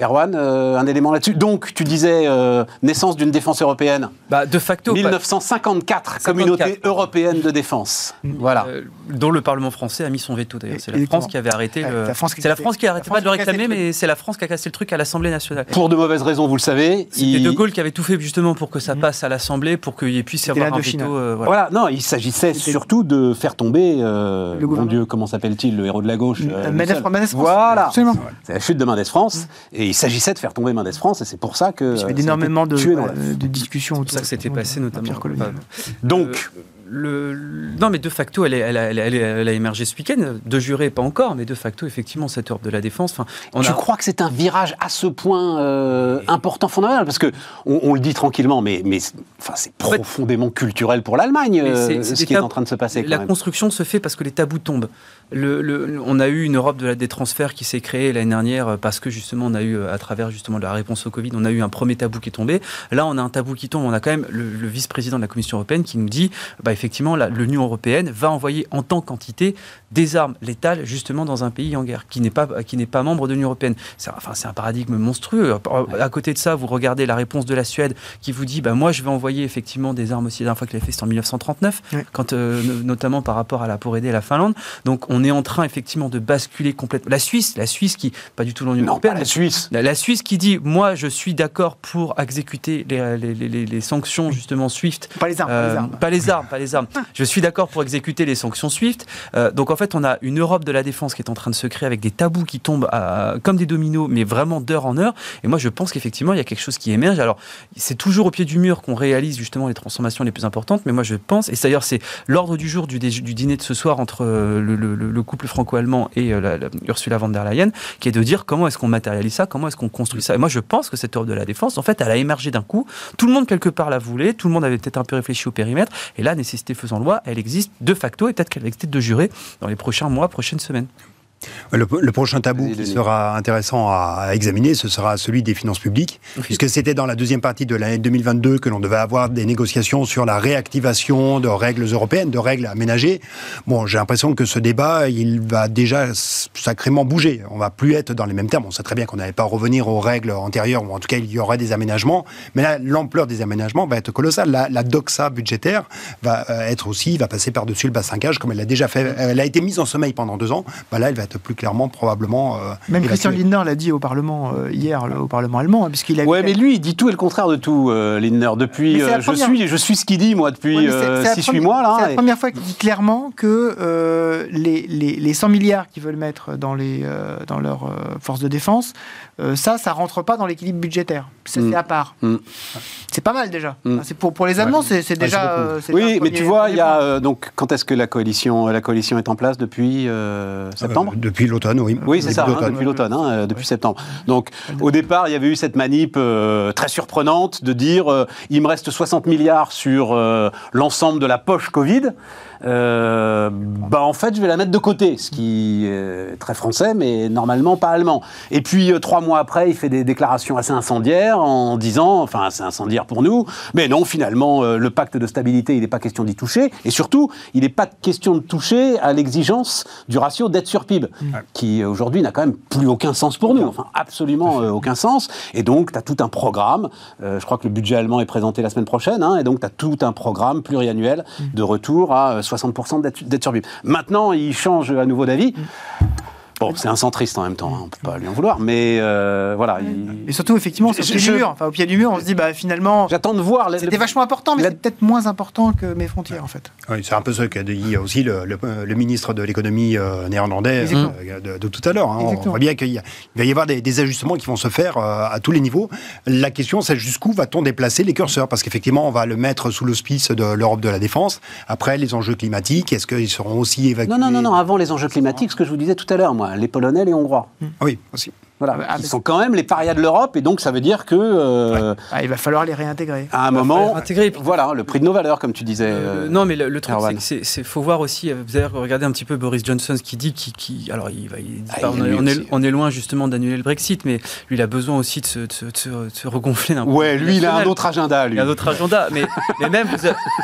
Erwan, euh, un élément là-dessus. Donc, tu disais euh, naissance d'une défense européenne. Bah, de facto. 1954, communauté européenne de défense. Voilà. Euh, dont le Parlement français a mis son veto d'ailleurs. C'est la France qui avait arrêté. C'est la France qui n'arrêtait pas de le réclamer, mais c'est la France qui a cassé le truc à l'Assemblée nationale. Pour de mauvaises raisons, vous le savez. C'était De Gaulle qui avait tout fait justement pour que ça mm. passe à l'Assemblée, pour qu'il puisse y avoir un veto. voilà. non, il s'agissait surtout de faire tomber. le mon Dieu, comment s'appelle-t-il, le héros de la gauche Mendes France. Voilà. C'est la chute de Mendes France. Mm. Et il s'agissait de faire tomber Mendes France, et c'est pour ça que. Il y avait énormément de, de, discussions. C'est pour ça que c'était passé notamment. Donc, non, mais de facto, elle, elle, a émergé ce week-end. De juré, pas encore, mais de facto, effectivement, cette Europe de la défense. On Je crois que c'est un virage à ce point euh, important, fondamental, parce que on, le dit tranquillement, mais, mais enfin, c'est profondément culturel pour l'Allemagne, euh, ce qui est en train de se passer. la construction se fait parce que les tabous tombent. Le, on a eu une Europe de la, des transferts qui s'est créée l'année dernière parce que justement on a eu à travers justement la réponse au Covid, on a eu un premier tabou qui est tombé. Là, on a un tabou qui tombe. On a quand même le, vice-président de la Commission européenne qui nous dit, bah, effectivement, l'Union européenne va envoyer en tant quantité des armes létales justement dans un pays en guerre qui n'est pas, qui n'est pas membre de l'Union européenne. C'est enfin, un paradigme monstrueux. À côté de ça, vous regardez la réponse de la Suède qui vous dit bah, moi, je vais envoyer effectivement des armes aussi. La dernière fois qu'elle a fait, c'était en 1939, quand, euh, notamment par rapport à la, pour aider la Finlande. Donc, on est en train effectivement de basculer complètement. La Suisse, la Suisse qui, pas du tout l'Union européenne. la Suisse. La, Suisse qui dit moi, je suis d'accord pour exécuter les, les, les, sanctions justement SWIFT. Pas les armes. pas les armes. Pas les armes, pas les armes. Je suis d'accord pour exécuter les sanctions SWIFT. Euh, donc en fait, on a une Europe de la défense qui est en train de se créer avec des tabous qui tombent comme des dominos, mais vraiment d'heure en heure. Et moi, je pense qu'effectivement, il y a quelque chose qui émerge. Alors, c'est toujours au pied du mur qu'on réalise justement les transformations les plus importantes, mais moi, je pense, et d'ailleurs, c'est l'ordre du jour du, du, dîner de ce soir entre euh, le, couple franco-allemand et euh, Ursula von der Leyen, qui est de dire comment est-ce qu'on matérialise ça, comment est-ce qu'on construit ça. Et moi, je pense que cette Europe de la défense, en fait, elle a émergé d'un coup. Tout le monde, quelque part, la voulait. Tout le monde avait peut-être un peu réfléchi au périmètre. Et là, nécessité faisant loi, elle existe de facto et peut-être qu'elle va exister de jurer dans les prochains mois, prochaines semaines. Le, prochain tabou qui sera intéressant à, examiner, ce sera celui des finances publiques, puisque c'était dans la deuxième partie de l'année 2022 que l'on devait avoir des négociations sur la réactivation de règles européennes, de règles aménagées. Bon, j'ai l'impression que ce débat, il va déjà sacrément bouger. On va plus être dans les mêmes termes. On sait très bien qu'on n'allait pas revenir aux règles antérieures, ou en tout cas, il y aurait des aménagements. Mais là, l'ampleur des aménagements va être colossale. La, doxa budgétaire va euh, être aussi, va passer par-dessus le bassin cage, comme elle l'a déjà fait. Elle a été mise en sommeil pendant deux ans. Bah là, elle va plus clairement probablement. Euh, Même Christian Lindner l'a dit au Parlement euh, hier, au Parlement allemand, hein, puisqu'il a. Ouais, mais lui, il dit tout et le contraire de tout, euh, Lindner. Depuis, je suis, je suis ce qu'il dit moi depuis 6-8 mois là. C'est la première fois qu'il dit clairement que les, les, les, 100 milliards qu'ils veulent mettre dans les dans leurs forces de défense, ça, ça rentre pas dans l'équilibre budgétaire. C'est mm. à part. Mm. C'est pas mal déjà. Mm. C'est pour, pour les Allemands, c'est déjà. oui, mais tu vois, il y a donc quand est-ce que la coalition la coalition est en place depuis septembre? Depuis l'automne, oui. Oui, c'est ça, hein, depuis l'automne, hein, depuis septembre. Donc, au départ, il y avait eu cette manip euh, très surprenante de dire euh, il me reste 60 milliards sur euh, l'ensemble de la poche Covid. Euh, bah en fait, je vais la mettre de côté, ce qui est très français, mais normalement pas allemand. Et puis, euh, trois mois après, il fait des déclarations assez incendiaires en disant, enfin, assez incendiaire pour nous, mais non, finalement, euh, le pacte de stabilité, il n'est pas question d'y toucher. Et surtout, il n'est pas question de toucher à l'exigence du ratio dette sur PIB, mmh. qui aujourd'hui n'a quand même plus aucun sens pour nous, enfin, absolument aucun sens. Et donc, tu as tout un programme, je crois que le budget allemand est présenté la semaine prochaine, hein, et donc tu as tout un programme pluriannuel mmh. de retour à 60% d'être sur Maintenant, il change à nouveau d'avis. Bon, c'est un centriste en même temps, hein, on ne peut pas lui en vouloir, mais euh, voilà. Et surtout, effectivement, c'est au pied du mur. Enfin, au pied du mur, on se dit, bah finalement. J'attends de voir. C'était vachement important, mais c'est peut-être moins important que mes frontières, en fait. Oui, c'est un peu ce qu'a dit aussi le, le, ministre de l'économie euh, néerlandais euh, de, tout à l'heure. Hein. On voit bien qu'il va y avoir des, ajustements qui vont se faire à tous les niveaux. La question, c'est jusqu'où va-t-on déplacer les curseurs? Parce qu'effectivement, on va le mettre sous l'hospice de l'Europe de la défense. Après, les enjeux climatiques, est-ce qu'ils seront aussi évacués Non, non, non, non, avant les enjeux climatiques, ce que je vous disais tout à l'heure, moi, les Polonais, les Hongrois. Oui, aussi. Voilà, ah, ils sont quand même les parias de l'Europe et donc ça veut dire que euh, ah, il va falloir les réintégrer. À un moment, intégrer. voilà, le prix de nos valeurs, comme tu disais. Euh, euh, non, mais le, truc, c'est qu'il faut voir aussi. Vous avez regardé un petit peu Boris Johnson, ce qui dit, qui, qui alors il, va, ah, on, est, on, est, loin justement d'annuler le Brexit, mais lui, il a besoin aussi de se, de, se regonfler un Ouais, lui, il a un autre agenda. Lui. Il a un autre agenda, mais, <laughs> mais même,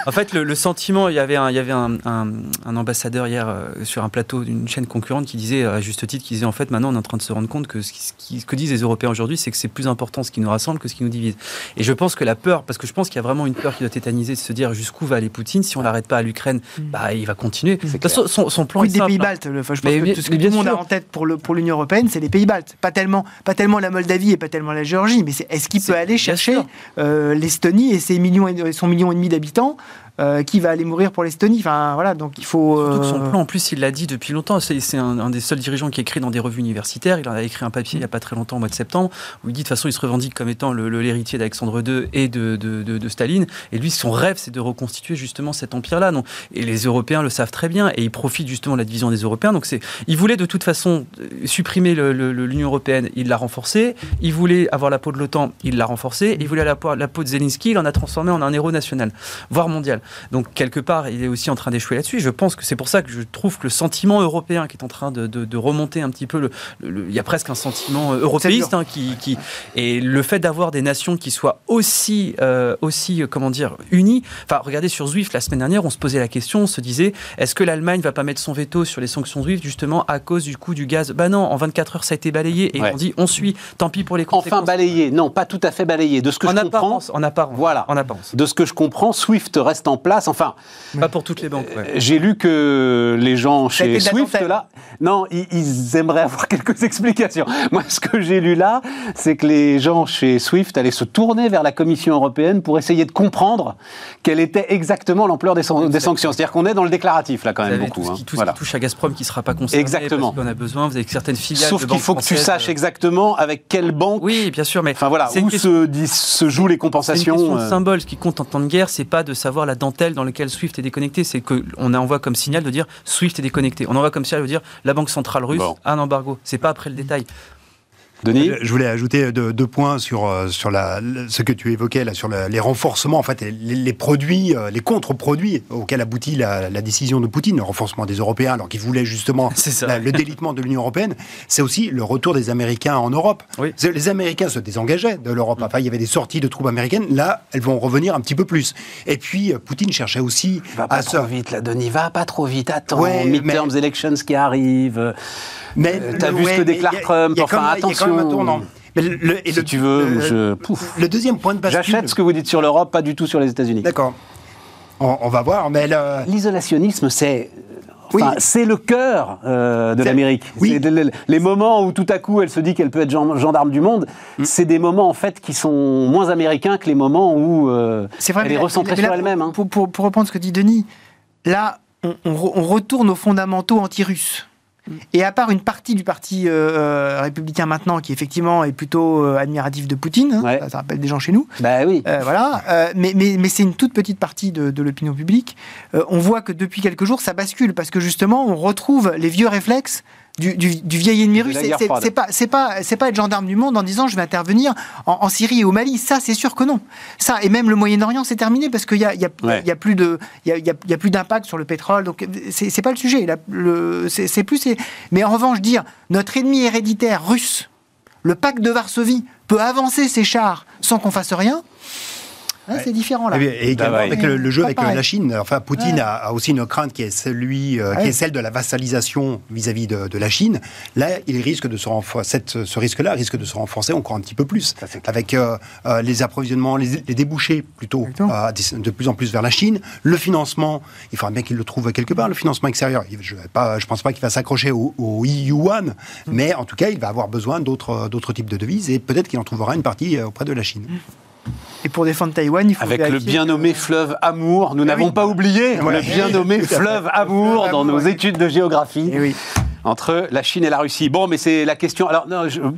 en fait, le, sentiment, il y avait un, il y avait un, un, ambassadeur hier sur un plateau d'une chaîne concurrente qui disait à juste titre, qui disait en fait, maintenant, on est en train de se rendre compte que ce, qui, ce que disent les Européens aujourd'hui, c'est que c'est plus important ce qui nous rassemble que ce qui nous divise. Et je pense que la peur, parce que je pense qu'il y a vraiment une peur qui doit tétaniser, de se dire jusqu'où va aller Poutine. Si on l'arrête pas à l'Ukraine, mm. bah, il va continuer. Son, son, son, plan est des pays baltes. je pense que tout ce que tout le monde a en tête pour, l'Union européenne, c'est les pays baltes. Pas tellement, pas tellement la Moldavie et pas tellement la Géorgie, mais c'est, est-ce qu'il peut aller chercher euh, l'Estonie et ses millions et, son million et demi d'habitants euh, qui va aller mourir pour l'Estonie. Enfin, voilà, donc il faut. son euh, plan, en plus, il l'a dit depuis longtemps. C'est un, des seuls dirigeants qui écrit dans des revues universitaires. Il en a écrit un papier il n'y a pas très longtemps, au mois de septembre, où il dit de toute façon, il se revendique comme étant l'héritier d'Alexandre II et de, de, de, Staline. Et lui, son rêve, c'est de reconstituer justement cet empire-là. Et les Européens le savent très bien, et ils profitent justement de la division des Européens. Donc, il voulait de toute façon supprimer l'Union européenne, il l'a renforcée. Il voulait avoir la peau de l'OTAN, il l'a renforcée. Il voulait la, la peau de Zelensky, il en a transformé en un héros national, voire mondial. Donc, quelque part, il est aussi en train d'échouer là-dessus. Je pense que c'est pour ça que je trouve que le sentiment européen qui est en train de, remonter un petit peu, le, il y a presque un sentiment euh, européiste hein, qui, qui, et le fait d'avoir des nations qui soient aussi, euh, aussi euh, comment dire, unies. Enfin, regardez sur Zwift la semaine dernière, on se posait la question, on se disait, est-ce que l'Allemagne va pas mettre son veto sur les sanctions Zwift justement à cause du coût du gaz? Bah non, en 24 heures ça a été balayé et on dit, on suit, tant pis pour les conséquences. Enfin balayé, non, pas tout à fait balayé. De ce que en je apparence, comprends, en apparence, voilà, en apparence. De ce que je comprends, Swift reste en place. Enfin, pas pour toutes les banques. J'ai lu que les gens chez Swift là, non, ils, aimeraient avoir <laughs> quelques explications. Moi, ce que j'ai lu là, c'est que les gens chez Swift allaient se tourner vers la Commission européenne pour essayer de comprendre quelle était exactement l'ampleur des, sanctions. C'est-à-dire qu'on est dans le déclaratif là quand même beaucoup. Tout, ce qui, hein. touche à Gazprom qui sera pas concerné. Exactement. Parce qu'on a besoin. Vous avez certaines filiales. Sauf qu'il faut que tu saches euh, exactement avec quelle banque. Oui, bien sûr, mais enfin voilà où se, se, jouent les compensations. C'est une question de euh. symbole. Ce qui compte en temps de guerre, c'est pas de savoir la dentelle dans laquelle Swift est déconnecté. C'est qu'on envoie comme signal de dire Swift est déconnecté. On envoie comme signal de dire la banque centrale russe a un embargo. C'est pas après le détail. Denis Je voulais ajouter deux, points sur, euh, sur la, ce que tu évoquais, là, sur les renforcements, en fait, les, produits, euh, les contre-produits auxquels aboutit la, décision de Poutine, le renforcement des Européens, alors qu'il voulait justement <laughs> le délitement de l'Union Européenne. C'est aussi le retour des Américains en Europe. Les Américains se désengageaient de l'Europe. Enfin, il y avait des sorties de troupes américaines. Là, elles vont revenir un petit peu plus. Et puis, euh, Poutine cherchait aussi va pas trop vite, là, Denis. Va pas trop vite. Attends, ouais, midterms elections qui arrivent. Mais euh, t'as vu ce que déclare Trump. Enfin, attention. Le, et si tu veux, je. Pouf. Le deuxième point de bascule. J'achète ce que vous dites sur l'Europe, pas du tout sur les États-Unis. D'accord. On, va voir, mais l'isolationnisme, c'est Enfin, c'est le cœur euh, de l'Amérique. Oui. Les, moments où tout à coup elle se dit qu'elle peut être gendarme du monde, mm. c'est des moments en fait qui sont moins américains que les moments où euh, elle est recentrée sur elle-même. Hein. Pour, pour, pour, reprendre ce que dit Denis, là, on, on retourne aux fondamentaux anti-russes. Et à part une partie du parti euh, euh, républicain maintenant, qui effectivement est plutôt euh, admiratif de Poutine, hein, ça, rappelle des gens chez nous. Bah oui. voilà. mais, mais, mais c'est une toute petite partie de, de l'opinion publique. on voit que depuis quelques jours, ça bascule parce que justement, on retrouve les vieux réflexes du, vieil ennemi russe. C'est pas, c'est pas, c'est pas être gendarme du monde en disant je vais intervenir en, Syrie et au Mali. Ça, c'est sûr que non. Ça et même le Moyen-Orient, c'est terminé parce qu'il y a, y, a, y a, plus de, il y a, y a, plus d'impact sur le pétrole. Donc c'est pas le sujet. C'est plus. Mais en revanche, dire notre ennemi héréditaire russe, le pacte de Varsovie peut avancer ses chars sans qu'on fasse rien c'est différent là. Et, également avec le, jeu avec la Chine. Enfin, Poutine a, aussi une crainte qui est, celui, euh, qui est celle de la vassalisation vis-à-vis de, la Chine. Là, il risque de se renforcer. ce risque-là risque de se renforcer encore un petit peu plus, avec euh, euh, les approvisionnements, les, débouchés plutôt de plus en plus vers la Chine, le financement. Il faudra bien qu'il le trouve quelque part, le financement extérieur. Je ne pense pas qu'il va s'accrocher au, au yuan, mm. mais en tout cas, il va avoir besoin d'autres types de devises et peut-être qu'il en trouvera une partie auprès de la Chine. Mm. Et pour défendre Taïwan, il faut Avec le bien nommé fleuve Amour, nous ah n'avons pas oublié le bien nommé <laughs> fleuve Amour dans nos études de géographie. Eh oui entre la Chine et la Russie. Bon, mais c'est la question. Alors,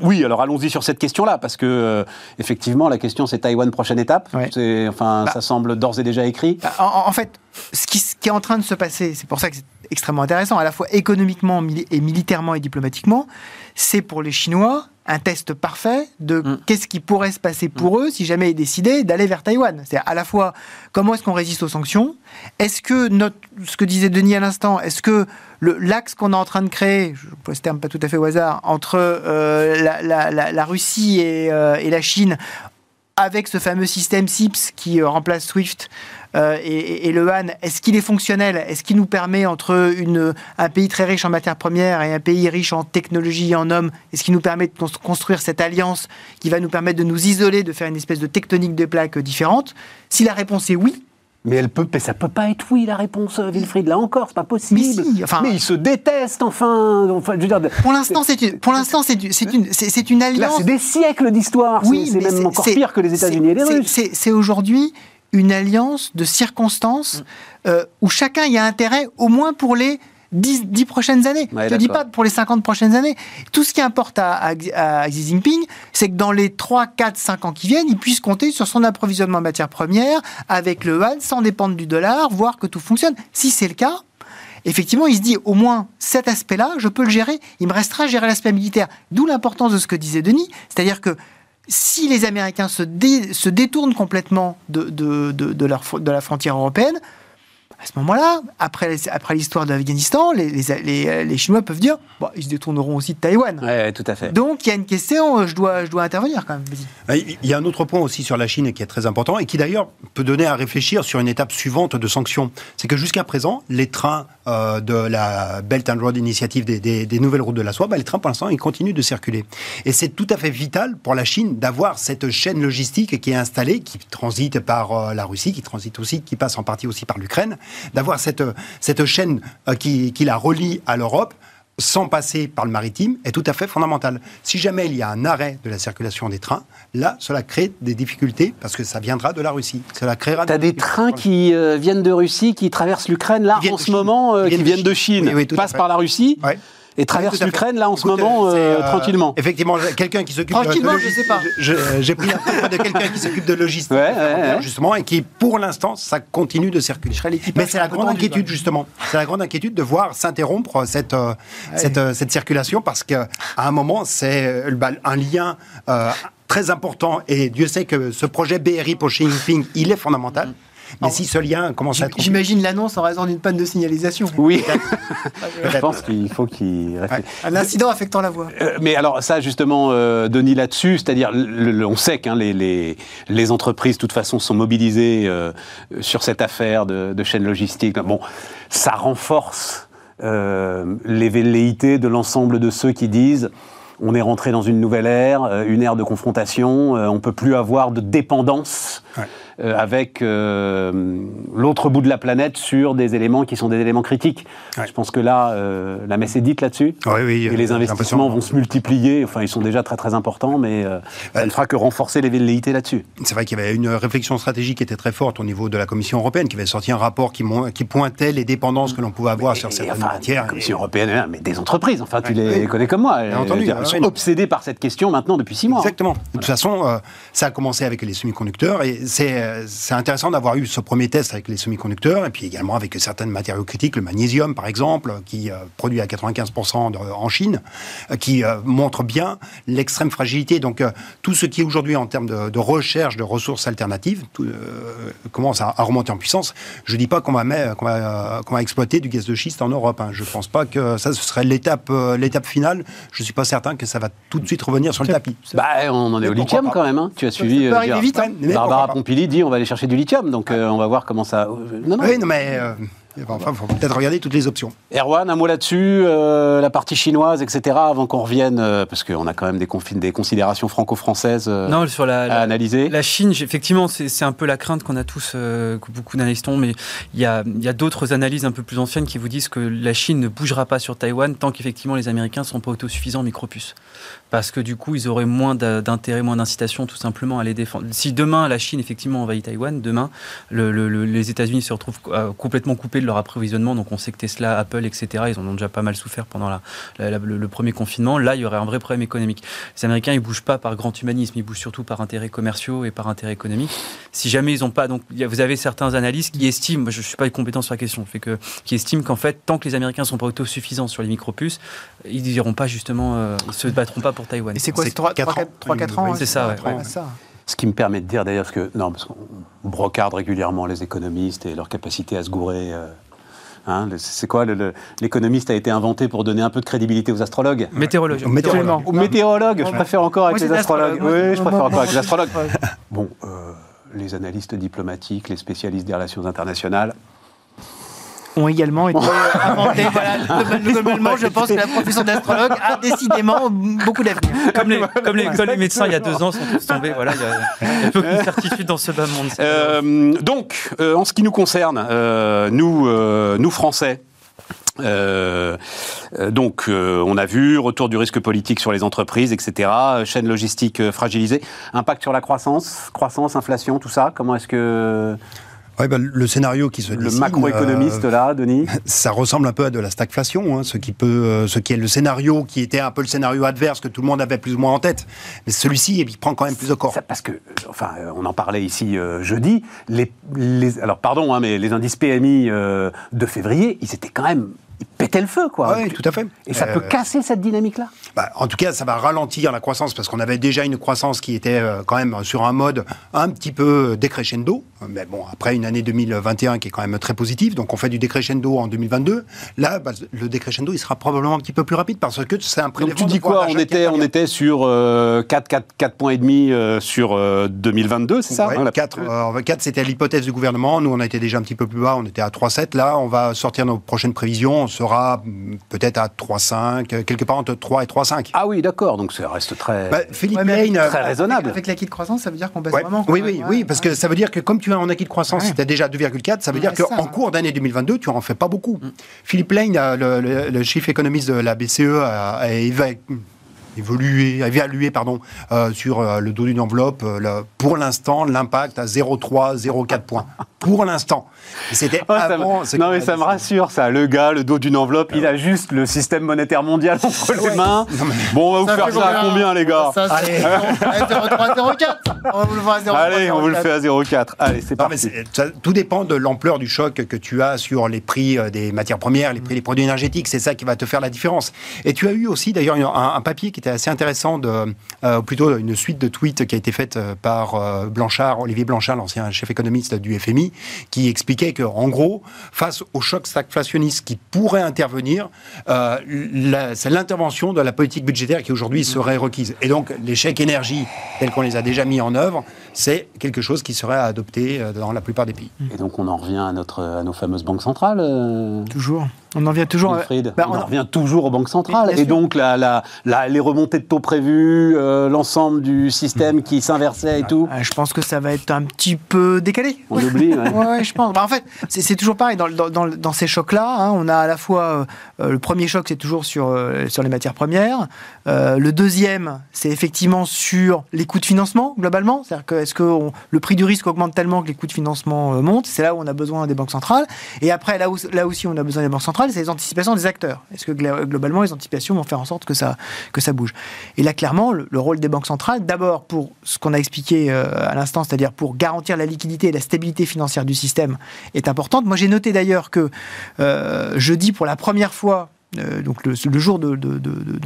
oui, alors allons-y sur cette question-là, parce que, euh, effectivement, la question, c'est Taïwan, prochaine étape. Enfin, bah. ça semble d'ores et déjà écrit. Bah, en, fait, ce qui, ce qui, est en train de se passer, c'est pour ça que c'est extrêmement intéressant, à la fois économiquement et militairement et diplomatiquement, c'est pour les Chinois un test parfait de mm. qu'est-ce qui pourrait se passer pour mm. eux si jamais ils décidaient d'aller vers Taïwan. C'est à la fois comment est-ce qu'on résiste aux sanctions, est-ce que notre, ce que disait Denis à l'instant, est-ce que l'axe qu'on est en train de créer, je pose ce terme pas tout à fait au hasard, entre euh, la, Russie euh, et, la Chine, avec ce fameux système SIPS qui euh, remplace SWIFT, euh, et, le Han, est-ce qu'il est fonctionnel? Est-ce qu'il nous permet, entre une, un pays très riche en matières premières et un pays riche en technologie et en hommes, est-ce qu'il nous permet de construire cette alliance qui va nous permettre de nous isoler, de faire une espèce de tectonique de plaques différente? Si la réponse est oui, mais elle peut, ça peut pas être oui la réponse, euh, Wilfried. Là encore, c'est pas possible. Mais, enfin, mais ils se détestent, enfin. enfin je veux dire, pour l'instant, c'est une, pour l'instant, c'est une, c'est une alliance. c'est des siècles d'histoire. Oui, c'est même encore pire que les États-Unis et les Russes. C'est aujourd'hui une alliance de circonstances mm. euh, où chacun y a intérêt, au moins pour les 10, prochaines années. je ne dis pas pour les 50 prochaines années. Tout ce qui importe à, Xi Jinping, c'est que dans les 3, 4, 5 ans qui viennent, il puisse compter sur son approvisionnement en matières premières avec le yuan sans dépendre du dollar, voir que tout fonctionne. Si c'est le cas, effectivement, il se dit au moins cet aspect-là, je peux le gérer. Il me restera à gérer l'aspect militaire. D'où l'importance de ce que disait Denis, c'est-à-dire que si les Américains se, se détournent complètement de, de, de, leur, de la frontière européenne, à ce moment-là, après, après l'histoire de l'Afghanistan, les, les, les, Chinois peuvent dire bon, ils se détourneront aussi de Taïwan. Oui, tout à fait. Donc il y a une question, je dois, je dois intervenir quand même. Il y a un autre point aussi sur la Chine qui est très important et qui d'ailleurs peut donner à réfléchir sur une étape suivante de sanctions. C'est que jusqu'à présent, les trains euh, de la Belt and Road Initiative, des, nouvelles routes de la soie, bah, les trains pour l'instant ils continuent de circuler. Et c'est tout à fait vital pour la Chine d'avoir cette chaîne logistique qui est installée, qui transite par euh, la Russie, qui transite aussi, qui passe en partie aussi par l'Ukraine d'avoir cette, cette chaîne euh, qui la relie à l'Europe sans passer par le maritime est tout à fait fondamental. Si jamais il y a un arrêt de la circulation des trains, là, cela crée des difficultés parce que ça viendra de la Russie. Cela créera. Tu as des, trains qui euh, viennent de Russie, qui traversent l'Ukraine là en ce moment, euh, qui viennent de Chine, qui passent par la Russie et traverse l'Ukraine là en ce moment euh, euh, tranquillement. Effectivement, quelqu'un qui s'occupe tranquillement, de, je sais pas. J'ai pris un de quelqu'un qui s'occupe de logistique justement et qui pour l'instant ça continue de circuler. Mais c'est la grande inquiétude justement. C'est la grande inquiétude de voir s'interrompre cette euh, cette, cette, circulation parce qu'à un moment c'est un lien très important et Dieu sait que ce projet BRI pour Xi Jinping il est fondamental. Mais si ce lien commence à être... J'imagine l'annonce en raison d'une panne de signalisation. Oui, <laughs> je pense qu'il faut qu'il Un incident affectant la voie. Euh, mais alors ça, justement, euh, Denis, là-dessus, c'est-à-dire, on sait que hein, les, les, les, entreprises, de toute façon, sont mobilisées euh, sur cette affaire de, de chaîne logistique. Bon, ça renforce les velléités de l'ensemble de ceux qui disent on est rentré dans une nouvelle ère, une ère de confrontation, on peut plus avoir de dépendance. Avec euh, l'autre bout de la planète sur des éléments qui sont des éléments critiques. Je pense que là, euh, la messe est dite là-dessus. Oui, oui, et les investissements vont se multiplier. Enfin, ils sont déjà très très importants, mais ça ne fera que renforcer les velléités là-dessus. C'est vrai qu'il y avait une réflexion stratégique qui était très forte au niveau de la Commission européenne, qui avait sorti un rapport qui, qui pointait les dépendances que l'on pouvait avoir sur certaines matières. La Commission européenne, mais des entreprises. Enfin, tu les connais comme moi. Entendu, Elles sont obsédées par cette question maintenant depuis six mois. Exactement. De toute façon, ça a commencé avec les semi-conducteurs et c'est c'est intéressant d'avoir eu ce premier test avec les semi-conducteurs et puis également avec certains matériaux critiques, le magnésium par exemple, qui euh, produit à 95% en Chine, euh, qui euh, montre bien l'extrême fragilité. Donc tout ce qui est aujourd'hui en termes de, recherche de ressources alternatives commence à, remonter en puissance. Je ne dis pas qu'on va, va, va, exploiter du gaz de schiste en Europe. Hein. Je ne pense pas que ça ce serait l'étape l'étape finale. Je ne suis pas certain que ça va tout de suite revenir sur le tapis. Bah, on en est au lithium quand même. Hein. Tu as suivi. vite. Hein. Barbara Pompili dit on va aller chercher du lithium. Donc on va voir comment ça. Non, non. Oui, non, mais Enfin, il faut peut-être regarder toutes les options. Erwan, un mot là-dessus, euh, la partie chinoise, etc., avant qu'on revienne, euh, parce qu'on a quand même des, des considérations franco-françaises euh, non, sur la, à analyser. La Chine, effectivement, c'est un peu la crainte qu'on a tous, que beaucoup d'analystes ont, mais il y a, y a d'autres analyses un peu plus anciennes qui vous disent que la Chine ne bougera pas sur Taïwan tant qu'effectivement les Américains ne sont pas autosuffisants en micropuces parce que du coup, ils auraient moins d'intérêt, moins d'incitation tout simplement à les défendre. Si demain la Chine effectivement envahit Taïwan, demain les États-Unis se retrouvent euh, complètement coupés de leur approvisionnement. Donc on sait que Tesla, Apple, etc., ils en ont déjà pas mal souffert pendant le, premier confinement. Là, il y aurait un vrai problème économique. Les Américains, ils bougent pas par grand humanisme, ils bougent surtout par intérêts commerciaux et par intérêts économiques. Si jamais ils n'ont pas, donc vous avez certains analystes qui estiment, je suis pas compétent sur la question, qui estiment qu'en fait, tant que les Américains sont pas autosuffisants sur les micropuces, ils n'iront pas justement, euh, ils se battront pas pour Taïwan. Et c'est quoi, c'est 3-4 ans C'est ça, ouais. Ce qui me permet de dire d'ailleurs, parce que, non, parce qu'on brocarde régulièrement les économistes et leur capacité à se gourer. Euh, hein, c'est quoi L'économiste a été inventé pour donner un peu de crédibilité aux astrologues? Météorologue. Météorologue. Ou météorologue, je préfère encore avec les astrologues. Oui, je préfère encore avec les astrologues. Bon, euh, les analystes diplomatiques, les spécialistes des relations internationales, ont également été <laughs> inventés. <laughs> Voilà, globalement, je pense que la profession d'astrologue a décidément beaucoup d'avenir. Comme les, comme les, médecins il y a deux ans sont tous tombés. Voilà, il y a, peu de certitude dans ce bas monde. Euh, donc, euh, en ce qui nous concerne, euh, nous, nous Français, donc, on a vu retour du risque politique sur les entreprises, etc. Chaîne logistique fragilisée. Impact sur la croissance, croissance, inflation, tout ça. Comment est-ce que Ouais, bah, le scénario qui se Le macroéconomiste, euh, là, Denis <laughs> Ça ressemble un peu à de la stagflation, hein, ce, qui peut, euh, ce qui est le scénario qui était un peu le scénario adverse que tout le monde avait plus ou moins en tête. Mais celui-ci, il prend quand même plus de corps. parce que, enfin, on en parlait ici euh, jeudi, les, les, alors pardon, hein, mais les indices PMI de février, ils étaient quand même il pétait le feu, quoi. Oui, tout à fait. Et ça peut euh, casser cette dynamique-là? bah, En tout cas, ça va ralentir la croissance parce qu'on avait déjà une croissance qui était euh, quand même sur un mode un petit peu décrescendo. Mais bon, après une année 2021 qui est quand même très positive, donc on fait du décrescendo en 2022. Là, bah, le décrescendo, il sera probablement un petit peu plus rapide parce que c'est un prélèvement. Donc tu dis quoi on était, on était sur 4, 4, 4 points et demi euh, sur 2022, c'est ça 4, 4 c'était l'hypothèse du gouvernement. Nous, on a été déjà un petit peu plus bas, on était à 3,7. Là, on va sortir nos prochaines prévisions on sera peut-être à 3,5, quelque part entre 3 et 3,5. Ah oui, d'accord, donc ça reste très, bah, Philippe Lane, très raisonnable. Avec, l'acquis de croissance, ça veut dire qu'on baisse vraiment Oui, oui, oui, parce que ça veut dire que comme tu as en acquis de croissance, tu as déjà 2,4, ça veut dire qu'en cours d'année 2022, tu n'en fais pas beaucoup. Mm. Philippe Lane, le, le, chief économiste de la BCE, a, a évolué, évalué pardon, euh, sur euh, le dos d'une enveloppe. Euh, pour l'instant, l'impact à 0,3, 0,4 points. Pour l'instant. C'était oh, avant. non, mais ça me rassure, ça. Le gars, le dos d'une enveloppe, il a juste le système monétaire mondial entre les mains. Bon, on va vous faire ça à combien, les gars Allez, 0,3, 0,4. On vous le fait à 0,4. Allez, on vous le fait à 0,4. Allez, c'est parti. tout dépend de l'ampleur du choc que tu as sur les prix des matières premières, les prix des produits énergétiques. C'est ça qui va te faire la différence. Et tu as eu aussi, d'ailleurs, un, un papier qui était assez intéressant, de, euh, plutôt une suite de tweets qui a été faite euh, par euh, Blanchard, Olivier Blanchard, l'ancien chef économiste du FMI, qui expliquait que, en gros, face au choc stagflationniste qui pourrait intervenir, c'est l'intervention de la politique budgétaire qui aujourd'hui serait requise. Et donc, les chèques énergie, tels qu'on les a déjà mis en œuvre, c'est quelque chose qui serait adopté dans la plupart des pays. Et donc, on en revient à, notre, à nos fameuses banques centrales Toujours. On en vient toujours. Bah, on, en revient toujours aux banques centrales. Et donc, la, la, les remontées de taux prévues, euh, l'ensemble du système qui s'inversait et tout. Je pense que ça va être un petit peu décalé. On oublie, ouais. je pense. Bah, en fait, c'est toujours pareil. Dans, dans, dans ces chocs-là, hein, on a à la fois. Euh, euh, le premier choc, c'est toujours sur, sur les matières premières. le deuxième, c'est effectivement sur les coûts de financement, globalement. C'est-à-dire que est-ce que le prix du risque augmente tellement que les coûts de financement montent? C'est là où on a besoin des banques centrales. Et après, là, où, là aussi, on a besoin des banques centrales c'est les anticipations des acteurs. Est-ce que globalement, les anticipations vont faire en sorte que ça, que ça bouge? Et là, clairement, le, rôle des banques centrales, d'abord pour ce qu'on a expliqué euh, à l'instant, c'est-à-dire pour garantir la liquidité et la stabilité financière du système, est importante. Moi, j'ai noté d'ailleurs que euh, jeudi, pour la première fois, euh, donc le, jour de,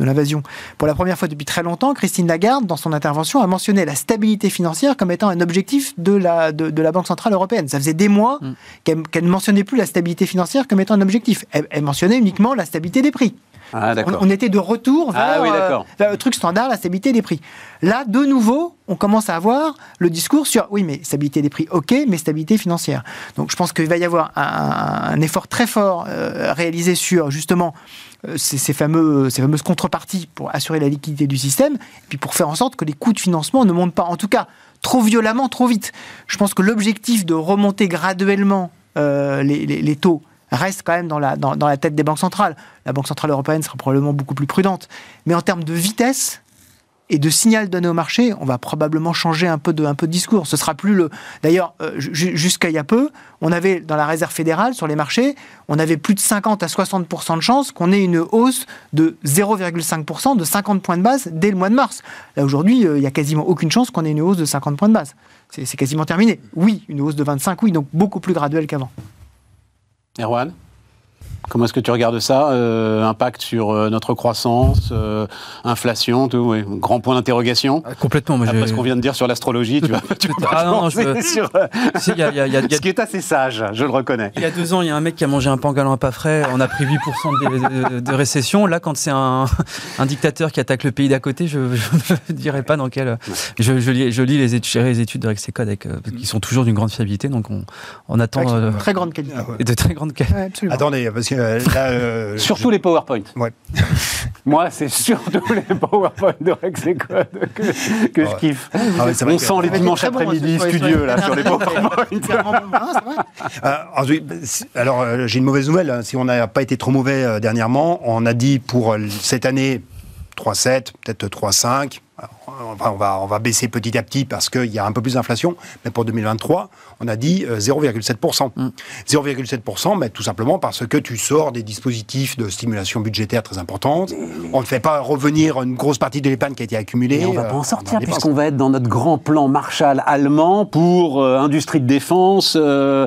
l'invasion, pour la première fois depuis très longtemps, Christine Lagarde, dans son intervention, a mentionné la stabilité financière comme étant un objectif de la, de, la Banque Centrale Européenne. Ça faisait des mois mm. qu'elle ne mentionnait plus la stabilité financière comme étant un objectif. elle mentionnait uniquement la stabilité des prix. Ah, on, était de retour ah vers, euh, le truc standard, la stabilité des prix. Là, de nouveau, on commence à avoir le discours sur oui, mais stabilité des prix, ok, mais stabilité financière. Donc je pense qu'il va y avoir un, effort très fort euh, réalisé sur justement euh, ces, fameux, ces fameuses contreparties pour assurer la liquidité du système, et puis pour faire en sorte que les coûts de financement ne montent pas, en tout cas trop violemment, trop vite. Je pense que l'objectif de remonter graduellement les taux reste quand même dans la, tête des banques centrales. La Banque Centrale Européenne sera probablement beaucoup plus prudente. Mais en termes de vitesse, et de signal donné au marché, on va probablement changer un peu de, un peu de discours. Ce sera plus le. D'ailleurs, euh, jusqu'à il y a peu, on avait dans la réserve fédérale sur les marchés, on avait plus de 50 à 60 de chances qu'on ait une hausse de 0,5 de 50 points de base dès le mois de mars. Là aujourd'hui, euh, il n'y a quasiment aucune chance qu'on ait une hausse de 50 points de base. C'est quasiment terminé. Oui, une hausse de 25, oui, donc beaucoup plus graduelle qu'avant. Erwan Comment est-ce que tu regardes ça euh, Impact sur euh, notre croissance, euh, inflation, tout, oui. Grand point d'interrogation. Ah, complètement. Moi, Après ce qu'on vient de dire sur l'astrologie, tu vas, tu <laughs> ah, non, je sur <laughs> ce qui est assez sage, je le reconnais. Il y a deux ans, il y a un mec qui a mangé un pangalon pas frais. On a pris 8% de, de, récession. Là, quand c'est un, un, dictateur qui attaque le pays d'à côté, je ne dirais pas dans quel. Je, je, lis, je lis les études, les études de avec, qui sont toujours d'une grande fiabilité, donc on, on attend. de très grande qualité. Et de très grande qualité. Attendez, parce euh, euh, <laughs> surtout les PowerPoint. <laughs> Moi, c'est surtout les PowerPoint de Rexecode que, que je kiffe. Ah On sent les dimanches après-midi studieux là, sur les PowerPoint. <laughs> Euh, alors, j'ai une mauvaise nouvelle. Hein. Si on n'a pas été trop mauvais dernièrement, on a dit pour cette année 3,7, peut-être 3,5 on va, on va, baisser petit à petit parce qu'il y a un peu plus d'inflation, mais pour 2023, on a dit 0,7%. 0,7%, mais tout simplement parce que tu sors des dispositifs de stimulation budgétaire très importantes. On ne fait pas revenir une grosse partie de l'épargne qui a été accumulée. on va pas en euh, sortir puisqu'on va être dans notre grand plan Marshall allemand pour euh, industrie de défense, euh,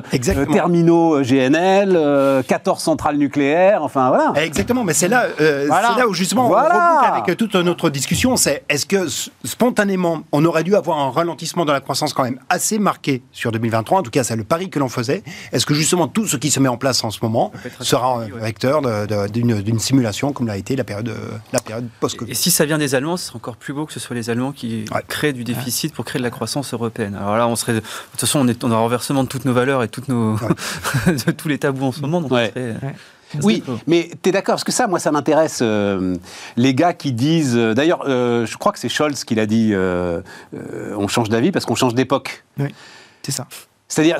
terminaux GNL, 14 centrales nucléaires, enfin voilà. Exactement, mais c'est là, là où justement on avec toute notre discussion, c'est est-ce que spontanément, on aurait dû avoir un ralentissement dans la croissance quand même assez marqué sur 2023. En tout cas, c'est le pari que l'on faisait. Est-ce que justement tout ce qui se met en place en ce moment sera un vecteur d'une simulation comme l'a été la période, la période post-Covid? Et si ça vient des Allemands, ce serait encore plus beau que ce soit les Allemands qui créent du déficit pour créer de la croissance européenne. Alors là, on serait, de toute façon, on est en renversement de toutes nos valeurs et toutes nos <laughs> de tous les tabous en ce moment. Donc oui, mais tu es d'accord Parce que ça, moi, ça m'intéresse. Euh, les gars qui disent. Euh, d'ailleurs, euh, je crois que c'est Scholz qui l'a dit on change d'avis parce qu'on change d'époque. Oui, c'est ça. C'est-à-dire,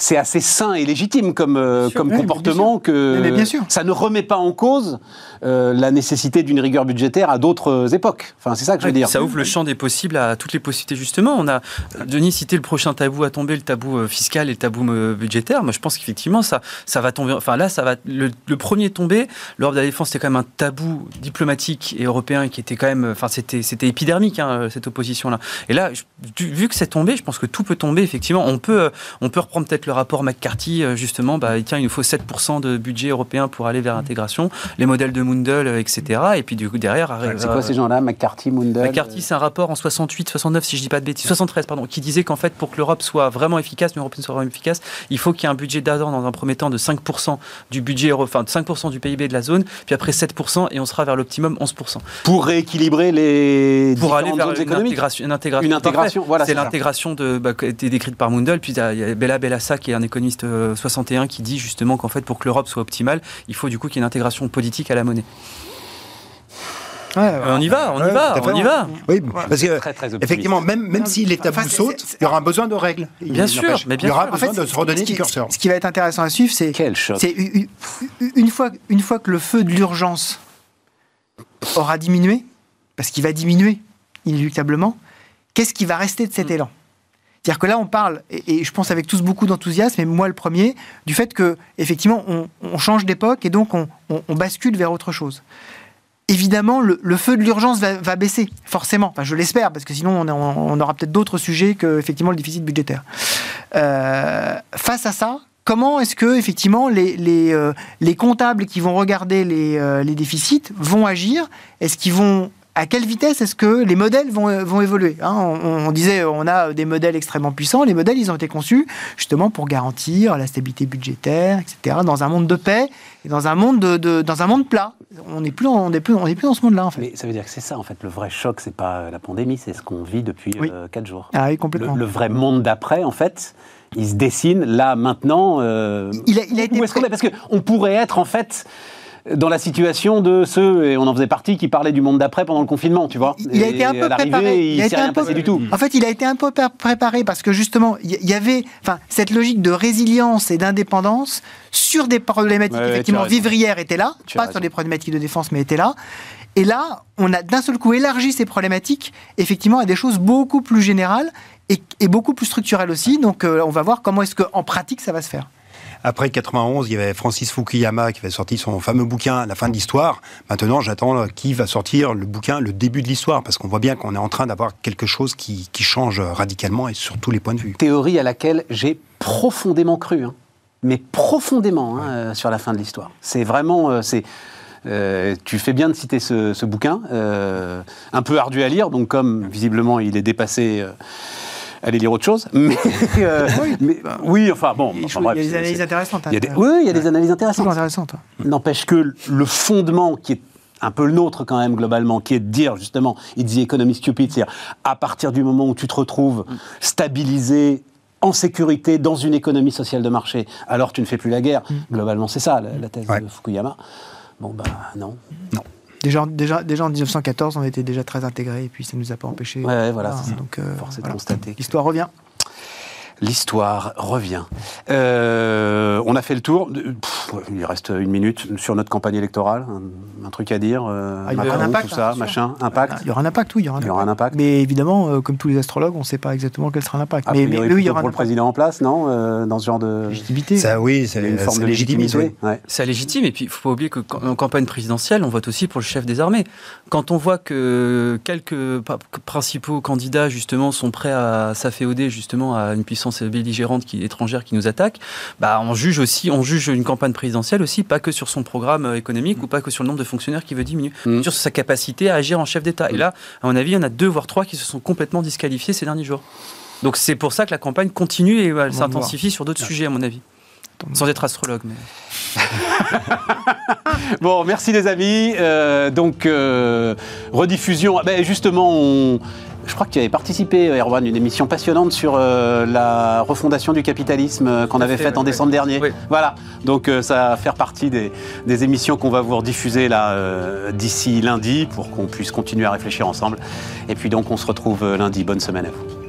c'est assez sain et légitime comme, euh, comme comportement que bien sûr. ça ne remet pas en cause euh, la nécessité d'une rigueur budgétaire à d'autres époques. Enfin, c'est ça que je veux dire. Ça ouvre le champ des possibles à toutes les possibilités justement. On a Denis cité le prochain tabou à tomber, le tabou euh, fiscal et le tabou budgétaire. Moi, je pense qu'effectivement ça ça va tomber. Enfin là, ça va le, premier tomber. L'Europe de la défense c'était quand même un tabou diplomatique et européen qui était quand même. Enfin, c'était c'était épidermique hein, cette opposition là. Et là, vu que c'est tombé, je pense que tout peut tomber. Effectivement, on peut on peut reprendre peut-être le rapport McCarthy, euh, justement, bah, tiens, il nous faut 7% de budget européen pour aller vers l'intégration, les modèles de Mundell, euh, etc. Et puis, du coup, derrière. C'est quoi ces gens-là McCarthy, Mundell McCarthy, c'est un rapport en 68, 69, si je dis pas de bêtises, 73, pardon, qui disait qu'en fait, pour que l'Europe soit vraiment efficace, l'Europe soit vraiment efficace, il faut qu'il y ait un budget d'ador dans un premier temps de 5% du budget, enfin, de 5% du PIB de la zone, puis après 7%, et on sera vers l'optimum 11%. Pour rééquilibrer les. Pour aller vers une intégration, une intégration. Une intégration, voilà. C'est l'intégration de, bah, qui a été décrite par Mundell, puis il y a Bella Bellassa, qui est un économiste 61 euh, qui dit justement qu'en fait, pour que l'Europe soit optimale, il faut du coup qu'il y ait une intégration politique à la monnaie. On y va, on y va, on y va. Oui, parce que effectivement, même, même si les tabous sautent, il y aura besoin de règles. Bien sûr, mais bien il y aura besoin de se redonner du curseur. Ce qui va être intéressant à suivre, c'est une fois, une fois que le feu de l'urgence aura diminué, parce qu'il va diminuer inéluctablement, qu'est-ce qui va rester de cet mm. élan? C'est-à-dire que là, on parle, et, je pense avec tous beaucoup d'enthousiasme, et moi le premier, du fait que effectivement, on, change d'époque et donc on, bascule vers autre chose. Évidemment, le, feu de l'urgence va, baisser, forcément. Enfin, je l'espère, parce que sinon, on, aura peut-être d'autres sujets que effectivement le déficit budgétaire. Euh, face à ça, comment est-ce que effectivement les, euh, les, comptables qui vont regarder les, euh, les déficits vont agir? Est-ce qu'ils vont à quelle vitesse est-ce que les modèles vont, vont évoluer hein? On, disait on a des modèles extrêmement puissants. Les modèles, ils ont été conçus justement pour garantir la stabilité budgétaire, etc. Dans un monde de paix et dans un monde de, dans un monde plat. On n'est plus, on plus, on plus dans ce monde-là en fait. Mais ça veut dire que c'est ça en fait. Le vrai choc, c'est pas la pandémie, c'est ce qu'on vit depuis 4 euh, jours. Ah oui, complètement. Le, vrai monde d'après, en fait, il se dessine là maintenant. Euh, il a, il a été où est-ce qu'on est? Parce qu'on pourrait être en fait dans la situation de ceux, et on en faisait partie, qui parlaient du monde d'après pendant le confinement, tu vois. Il a été un peu préparé. Il, s'est rien passé du tout. En fait, il a été un peu préparé parce que justement, il y avait enfin, cette logique de résilience et d'indépendance sur des problématiques effectivement vivrières étaient là, pas sur des problématiques de défense, mais étaient là. Et là, on a d'un seul coup élargi ces problématiques, effectivement, à des choses beaucoup plus générales et, beaucoup plus structurelles aussi. Donc, euh, on va voir comment est-ce qu'en pratique, ça va se faire. Après 91, il y avait Francis Fukuyama qui avait sorti son fameux bouquin La fin de l'histoire. Maintenant, j'attends qui va sortir le bouquin Le début de l'histoire, parce qu'on voit bien qu'on est en train d'avoir quelque chose qui, change radicalement et sur tous les points de vue. Théorie à laquelle j'ai profondément cru, hein. mais profondément hein, euh, sur la fin de l'histoire. C'est vraiment, euh, c'est. Euh, tu fais bien de citer ce, bouquin, un peu ardu à lire, donc comme visiblement il est dépassé aller lire autre chose. Mais, <laughs> euh, <laughs> oui. enfin bon. il y a des analyses intéressantes. Hein. oui, il y a des analyses intéressantes. N'empêche que le fondement qui est un peu le nôtre quand même globalement, qui est de dire justement, il dit economy stupid, c'est-à-dire à partir du moment où tu te retrouves mm. stabilisé en sécurité dans une économie sociale de marché, alors tu ne fais plus la guerre. Mm. Globalement, c'est ça la, thèse de Fukuyama. Bon, bah non. Non. Déjà, déjà, déjà en 1914, on était déjà très intégrés et puis ça ne nous a pas empêché. Ouais, voilà, Donc, euh, force est de constater. L'histoire revient. L'histoire revient. Euh, on a fait le tour. il reste une minute sur notre campagne électorale. Un, truc à dire. Euh, ah, il y aura un impact, tout ça, machin, impact. Il y aura un impact, oui, il y aura un, impact. Mais évidemment, euh, comme tous les astrologues, on ne sait pas exactement quel sera l'impact. Mais, mais, oui, il y aura pour le président en place, non Dans ce genre de légitimité. Ça, oui, c'est une forme de légitimité. C'est légitime. Et puis, il ne faut pas oublier qu'en campagne présidentielle, on vote aussi pour le chef des armées. Quand on voit que quelques principaux candidats justement sont prêts à s'afféoder justement à une puissance belligérante qui, étrangère qui nous attaque, bah, on juge aussi, on juge une campagne présidentielle aussi, pas que sur son programme euh, économique ou pas que sur le nombre de fonctionnaires qui veut diminuer, mm. sur sa capacité à agir en chef d'État. Et là, à mon avis, il y en a deux voire trois qui se sont complètement disqualifiés ces derniers jours. Donc c'est pour ça que la campagne continue et elle s'intensifie sur d'autres sujets, à mon avis. Sans être astrologue. Mais... <laughs> bon, merci les amis. Euh, donc, euh, rediffusion. Ah, ben, justement, on, je crois que tu avais participé, Erwan, à une émission passionnante sur euh, la refondation du capitalisme euh, qu'on avait faite en décembre dernier. Voilà, donc euh, ça va faire partie des, émissions qu'on va vous rediffuser là d'ici lundi pour qu'on puisse continuer à réfléchir ensemble. Et puis donc on se retrouve lundi. Bonne semaine à vous.